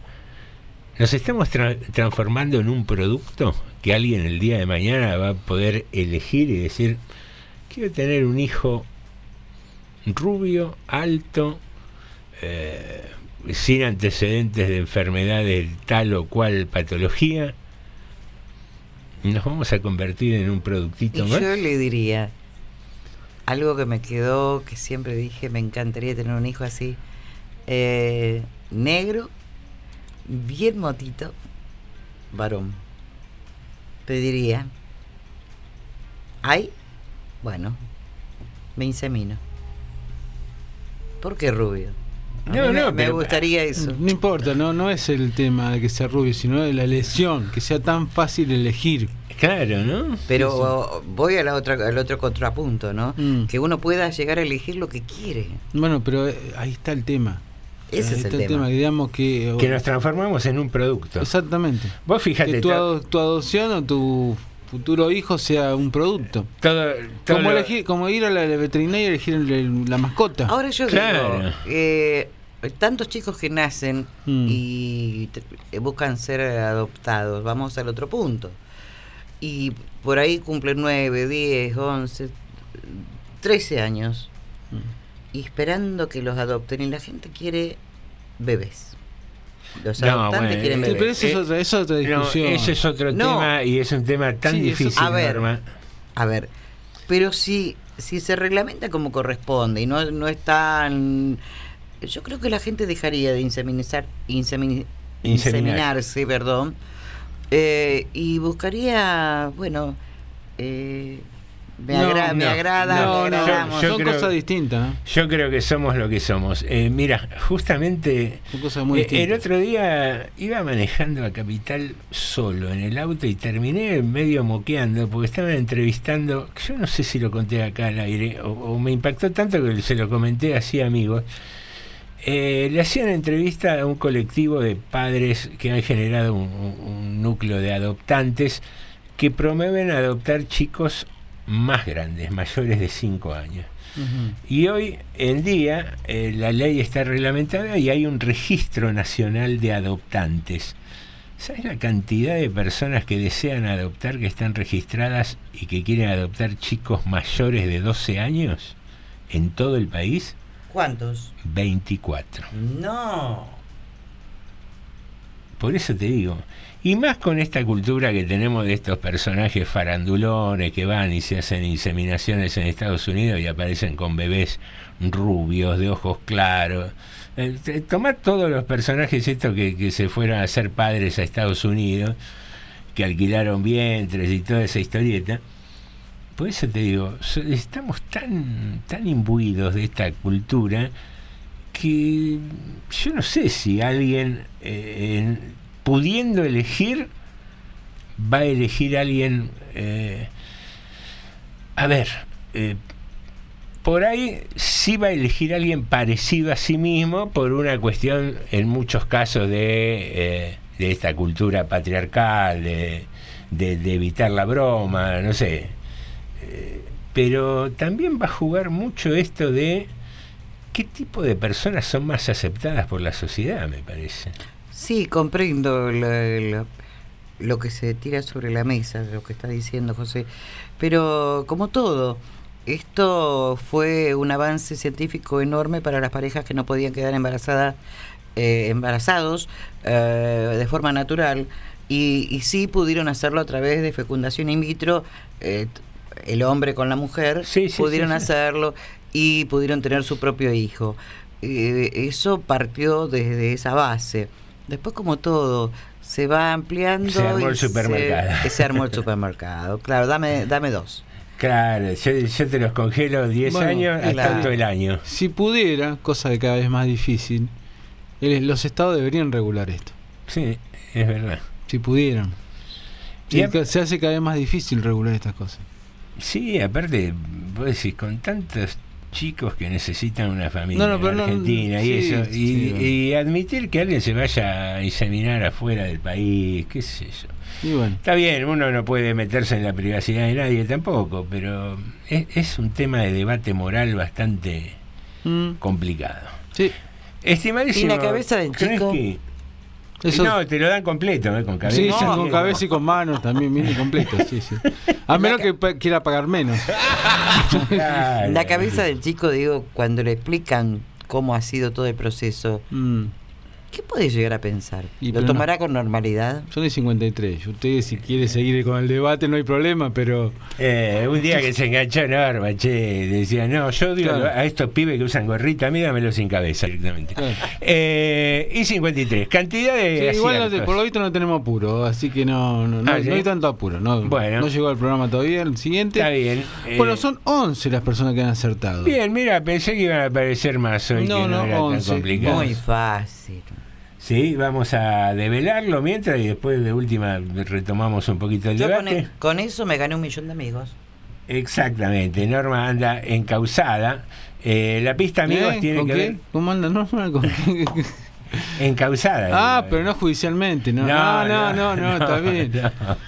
¿Nos estamos tra- transformando en un producto que alguien el día de mañana va a poder elegir y decir, quiero tener un hijo rubio, alto, eh, sin antecedentes de enfermedad de tal o cual patología? ¿Nos vamos a convertir en un productito Y más? yo le diría algo que me quedó, que siempre dije, me encantaría tener un hijo así, eh, negro, bien motito, varón. Pediría, ay, bueno, me insemino. ¿Por qué rubio? No, me- no, me pero- gustaría eso. No importa, no, no es el tema de que sea rubio, sino de la elección, que sea tan fácil elegir. Claro, ¿no? Pero voy a la otra, al otro contrapunto, ¿no? Mm. Que uno pueda llegar a elegir lo que quiere. Bueno, pero eh, ahí está el tema. Ese Ahí es el está tema. digamos que... Que nos transformamos en un producto. Exactamente. Vos fíjate, que tu, ado- tu adopción o tu futuro hijo sea un producto. como, elegir, como ir a la veterinaria y elegir el- la mascota. Ahora yo Claro. digo, eh, tantos chicos que nacen Mm. y te- eh, buscan ser adoptados, vamos al otro punto. Y por ahí cumplen 9, 10, 11, 13 años. Mm. Y esperando que los adopten y la gente quiere bebés. Los No, bueno, quieren bebés. pero eso es otra, eso es otra No, discusión. ese es otro No. tema y es un tema tan Sí, eso- difícil, a ver, Norma. A ver, pero si, si se reglamenta como corresponde y no, no es tan... Yo creo que la gente dejaría de inseminizar, insemi- Inseminar. inseminarse, perdón, eh, y buscaría, bueno, eh, me, No, agra- me no, agrada, no, me no, agradamos. son cosas distintas. ¿no? Yo creo que somos lo que somos. Eh, mira, justamente Son cosas muy eh, el otro día iba manejando a Capital solo en el auto y terminé medio moqueando porque estaban entrevistando, yo no sé si lo conté acá al aire o, o me impactó tanto que se lo comenté así amigos. eh, le hacían entrevista a un colectivo de padres que han generado un, un- un núcleo de adoptantes que promueven adoptar chicos más grandes, mayores de 5 años. Y hoy en día eh, la ley está reglamentada y hay un registro nacional de adoptantes. ¿Sabes la cantidad de personas que desean adoptar que están registradas y que quieren adoptar chicos mayores de 12 años en todo el país? ¿Cuántos? 24. No. Por eso te digo. Y más con esta cultura que tenemos de estos personajes farandulones que van y se hacen inseminaciones en Estados Unidos y aparecen con bebés rubios, de ojos claros. Eh, tomar todos los personajes estos que, que se fueron a ser padres a Estados Unidos, que alquilaron vientres y toda esa historieta. Por eso te digo, estamos tan, tan imbuidos de esta cultura que yo no sé si alguien eh, en- pudiendo elegir va a elegir a alguien eh, a ver eh, por ahí sí va a elegir a alguien parecido a sí mismo por una cuestión en muchos casos de, eh, de esta cultura patriarcal de, de- evitar la broma no sé Eh, pero también va a jugar mucho esto de qué tipo de personas son más aceptadas por la sociedad, me parece. Sí, comprendo la- la- lo que se tira sobre la mesa, lo que está diciendo José. Pero como todo, esto fue un avance científico enorme para las parejas que no podían quedar embarazadas, eh, embarazados eh, de forma natural y, y sí pudieron hacerlo a través de fecundación in vitro. eh, el hombre con la mujer pudieron sí, sí. hacerlo y pudieron tener su propio hijo. Eh, eso partió desde esa base. Después, como todo, se va ampliando. Se armó el y se- supermercado. Se, armó el supermercado. Claro, dame, dame dos. Claro, yo, yo te los congelo 10 Bueno, años hasta claro. todo el año. Si pudiera, cosa de cada vez más difícil, el- los estados deberían regular esto. Sí, es verdad. Si pudieran. Y se hace cada vez más difícil regular estas cosas. Sí, aparte, vos decís, con tantos chicos que necesitan una familia No, no, pero en no, Argentina y sí, eso, y, sí, bueno. y admitir que alguien se vaya a inseminar afuera del país, qué sé yo. Y bueno. Está bien, uno no puede meterse en la privacidad de nadie tampoco, pero es, es un tema de debate moral bastante Mm. complicado. Sí. Estimadísimo. ¿Y la cabeza del ¿crees chico? que- Eso- No, te lo dan completo, ¿eh? con cabeza. Sí, No, sí, con cabeza y con manos también viene completo, sí, sí. A menos que quiera pagar menos. La cabeza del chico, digo, cuando le explican cómo ha sido todo el proceso, Mm. ¿Qué puede llegar a pensar? Y ¿Lo no. tomará con normalidad? Son de 53. Usted, si quiere seguir con el debate, no hay problema, pero. Eh, un día que se enganchó Norma, che, decía, no, yo digo Claro. a estos pibes que usan gorrita, a mí dámelo sin cabeza directamente. Eh, y 53, cantidad de Sí, igual no te- aciertos. por ahorita no tenemos apuro, así que no, no, no, Ah, no ¿sí? hay tanto apuro. No, Bueno. no llegó al programa todavía, el siguiente. Está bien. eh, Bueno, son 11 las personas que han acertado. Bien, mira, pensé que iban a aparecer más hoy, No, que no, no, era 11. tan complicado. Muy fácil. Sí, vamos a develarlo mientras y después de última retomamos un poquito el Yo con, debate. e- con eso me gané un millón de amigos. Exactamente, Norma anda encausada. Eh, la pista, amigos, ¿Eh? tiene ¿Con que qué? ver. ¿Cómo anda Norma? ¿Con qué? Encausada. Ah, pero no judicialmente, ¿no? No, Ah, no, no, no, no, está bien.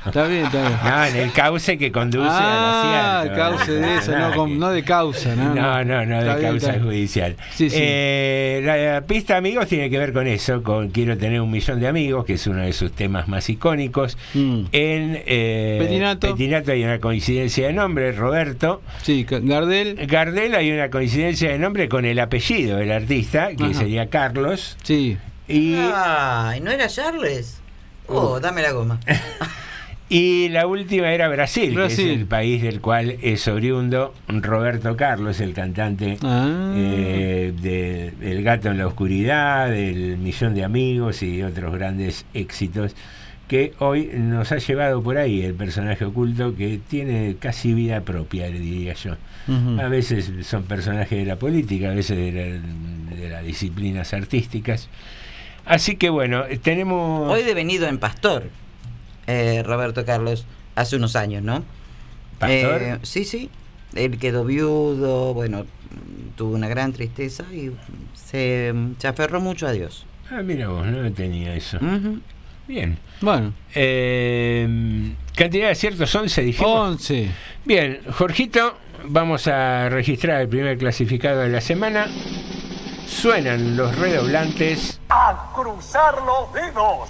Está bien, está bien. No, en el cauce que conduce ah, al el acierto. cauce de eso, no, con- no de causa, ¿no? No, no, no, de causa judicial. Sí, sí. Eh, la pista, amigos, tiene que ver con eso, con Quiero tener un millón de amigos, que es uno de sus temas más icónicos. Mm. En eh, Petinato. Petinato hay una coincidencia de nombre, Roberto. Sí, Gardel. Gardel hay una coincidencia de nombre con el apellido del artista, que sería Carlos. Sí. Y, Ay, ¿no era Charles? Oh, dame la goma. y la última era Brasil, Brasil. que es el país del cual es oriundo Roberto Carlos, el cantante Ah. eh, de El gato en la oscuridad, del millón de amigos y otros grandes éxitos que hoy nos ha llevado por ahí el personaje oculto que tiene casi vida propia, le diría yo. A veces son personajes de la política, a veces de, la- de las disciplinas artísticas. Así que bueno, tenemos... Hoy devenido en pastor, eh, Roberto Carlos, hace unos años, ¿no? ¿Pastor? Eh, sí, sí. Él quedó viudo, bueno, tuvo una gran tristeza y se, se aferró mucho a Dios. Ah, mira vos, no tenía eso. Bien. Bueno. Eh, cantidad de aciertos 11, dijimos. 11. Bien, Jorgito, vamos a registrar el primer clasificado de la semana. Suenan los redoblantes A cruzar los dedos.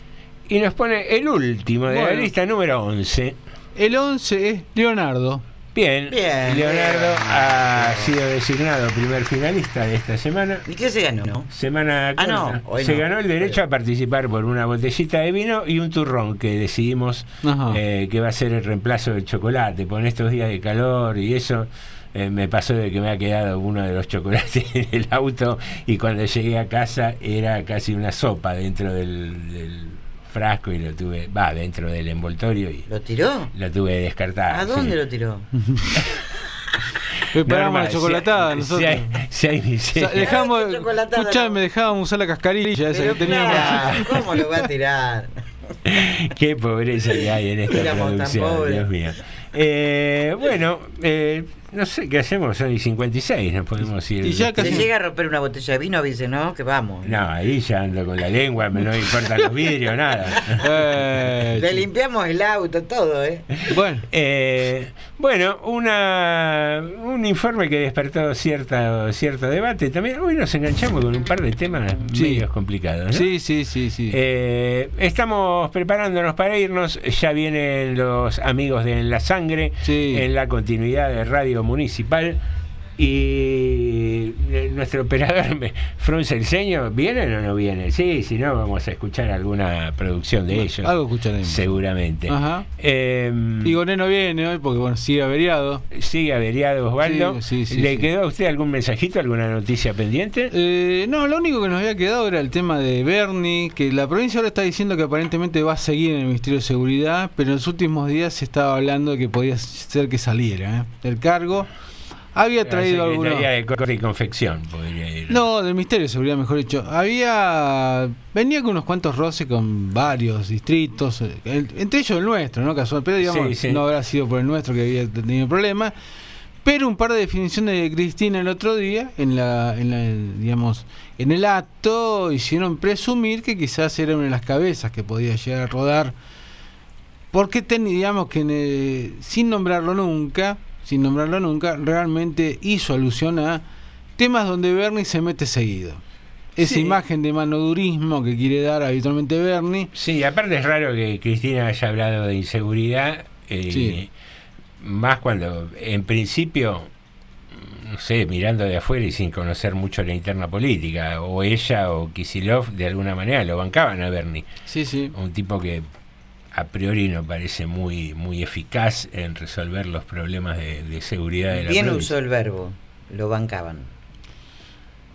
y nos pone el último de la Bueno. lista, número 11. El 11 es Leonardo. Bien, Bien, Leonardo bien. ha sido designado primer finalista de esta semana. ¿Y qué se ganó? Semana Ah, no, corta. hoy se no. ganó el derecho a participar por una botellita de vino y un turrón que decidimos Ajá. eh, que va a ser el reemplazo del chocolate. Por estos días de calor y eso, eh, me pasó de que me ha quedado uno de los chocolates en el auto y cuando llegué a casa era casi una sopa dentro del, del frasco y lo tuve, va, dentro del envoltorio y ¿Lo tiró? lo tuve que descartar. ¿A dónde sí. lo tiró? Preparamos la chocolatada si nosotros. si hay- si hay- si O sea, hay- escuchame, dejábamos usar la cascarilla esa que teníamos. claro, ¿Cómo lo va a tirar? Qué pobreza que hay en esta producción. Dios mío. Eh, bueno, eh, no sé qué hacemos, son y 56, nos podemos ir. Y ya Si casi- llega a romper una botella de vino, avise, ¿no? Que vamos. No, ahí ya ando con la lengua, me no importan los vidrios, nada. Eh, Le limpiamos el auto, todo, ¿eh? bueno, Eh, bueno, una, un informe que despertó cierta, cierto debate también. Hoy nos enganchamos con un par de temas Sí. medios complicados. ¿no? sí, sí, sí, sí. Eh, estamos preparándonos para irnos. Ya vienen los amigos de En la Sangre Sí. en la continuidad de Radio Municipal. Y eh, nuestro operador me frunce el ceño. ¿Vienen o no vienen? Sí, si no, vamos a escuchar alguna producción de ellos. Algo escucharemos. Seguramente. Ajá. Eh, Y Goné no viene hoy porque bueno, sigue averiado. sigue averiado Osvaldo. Sí, sí, sí, ¿Le quedó a usted algún mensajito, alguna noticia pendiente? Eh, no, lo único que nos había quedado era el tema de Bernie, que la provincia ahora está diciendo que aparentemente va a seguir en el Ministerio de Seguridad, pero en los últimos días se estaba hablando de que podía ser que saliera ¿eh? del cargo. Había traído algunos... De Corte y Confección podría ir. No, del Ministerio de Seguridad, mejor dicho. Había. Venía con unos cuantos roces con varios distritos, eh, el- entre ellos el nuestro, ¿no? Casual, pero digamos, Sí, sí. no habrá sido por el nuestro que había tenido problemas. Pero un par de definiciones de Cristina el otro día, en la, en la, digamos, en el acto, hicieron presumir que quizás era una de las cabezas que podía llegar a rodar. Porque ten- digamos que eh, sin nombrarlo nunca, sin nombrarlo nunca, realmente hizo alusión a temas donde Bernie se mete seguido. Esa Sí. imagen de manodurismo que quiere dar habitualmente Bernie. Sí, aparte es raro que Cristina haya hablado de inseguridad, eh, Sí. más cuando en principio, no sé, mirando de afuera y sin conocer mucho la interna política, o ella o Kisilov de alguna manera lo bancaban a Bernie. Sí, sí. Un tipo que a priori no parece muy, muy eficaz en resolver los problemas de, de seguridad de la Bien provincia. usó el verbo, lo bancaban.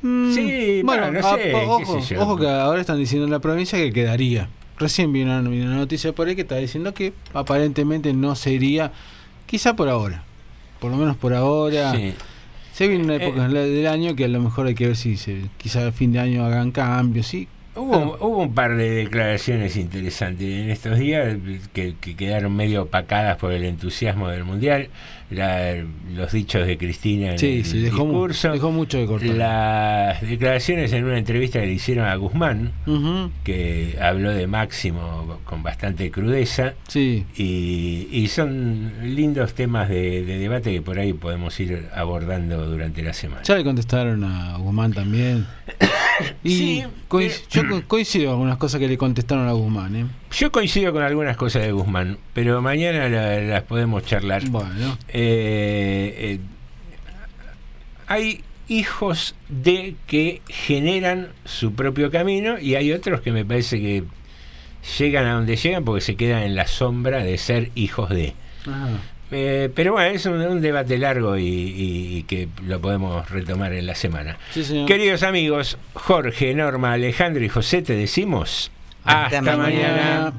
Mm, Sí, bueno, bueno, no a- sé, o- qué ojo, sé yo. ojo que ahora están diciendo en la provincia que quedaría. Recién vino una, noticia por ahí que está diciendo que aparentemente no sería, quizá por ahora, por lo menos por ahora. Sí. Se viene una Eh, época del año que a lo mejor hay que ver si se, quizá al fin de año hagan cambios, sí. Hubo, hubo un par de declaraciones interesantes en estos días que, que quedaron medio opacadas por el entusiasmo del Mundial. La- los dichos de Cristina en Sí, el sí, dejó, discurso. dejó mucho de cortar. Las declaraciones en una entrevista que le hicieron a Guzmán, que habló de Máximo con bastante crudeza. Sí. Y, y son lindos temas de, de debate que por ahí podemos ir abordando durante la semana. Ya le contestaron a Guzmán también. Y Sí, coinc- yo co- coincido en algunas cosas que le contestaron a Guzmán. ¿eh? Yo coincido con algunas cosas de Guzmán, pero mañana la- las podemos charlar. Bueno. Eh, eh, hay hijos de que generan su propio camino y hay otros que me parece que llegan a donde llegan porque se quedan en la sombra de ser hijos de. Eh, pero bueno, es un, un debate largo y, y- y que lo podemos retomar en la semana. Sí. Queridos amigos, Jorge, Norma, Alejandro y José, te decimos hasta, Hasta mañana. mañana.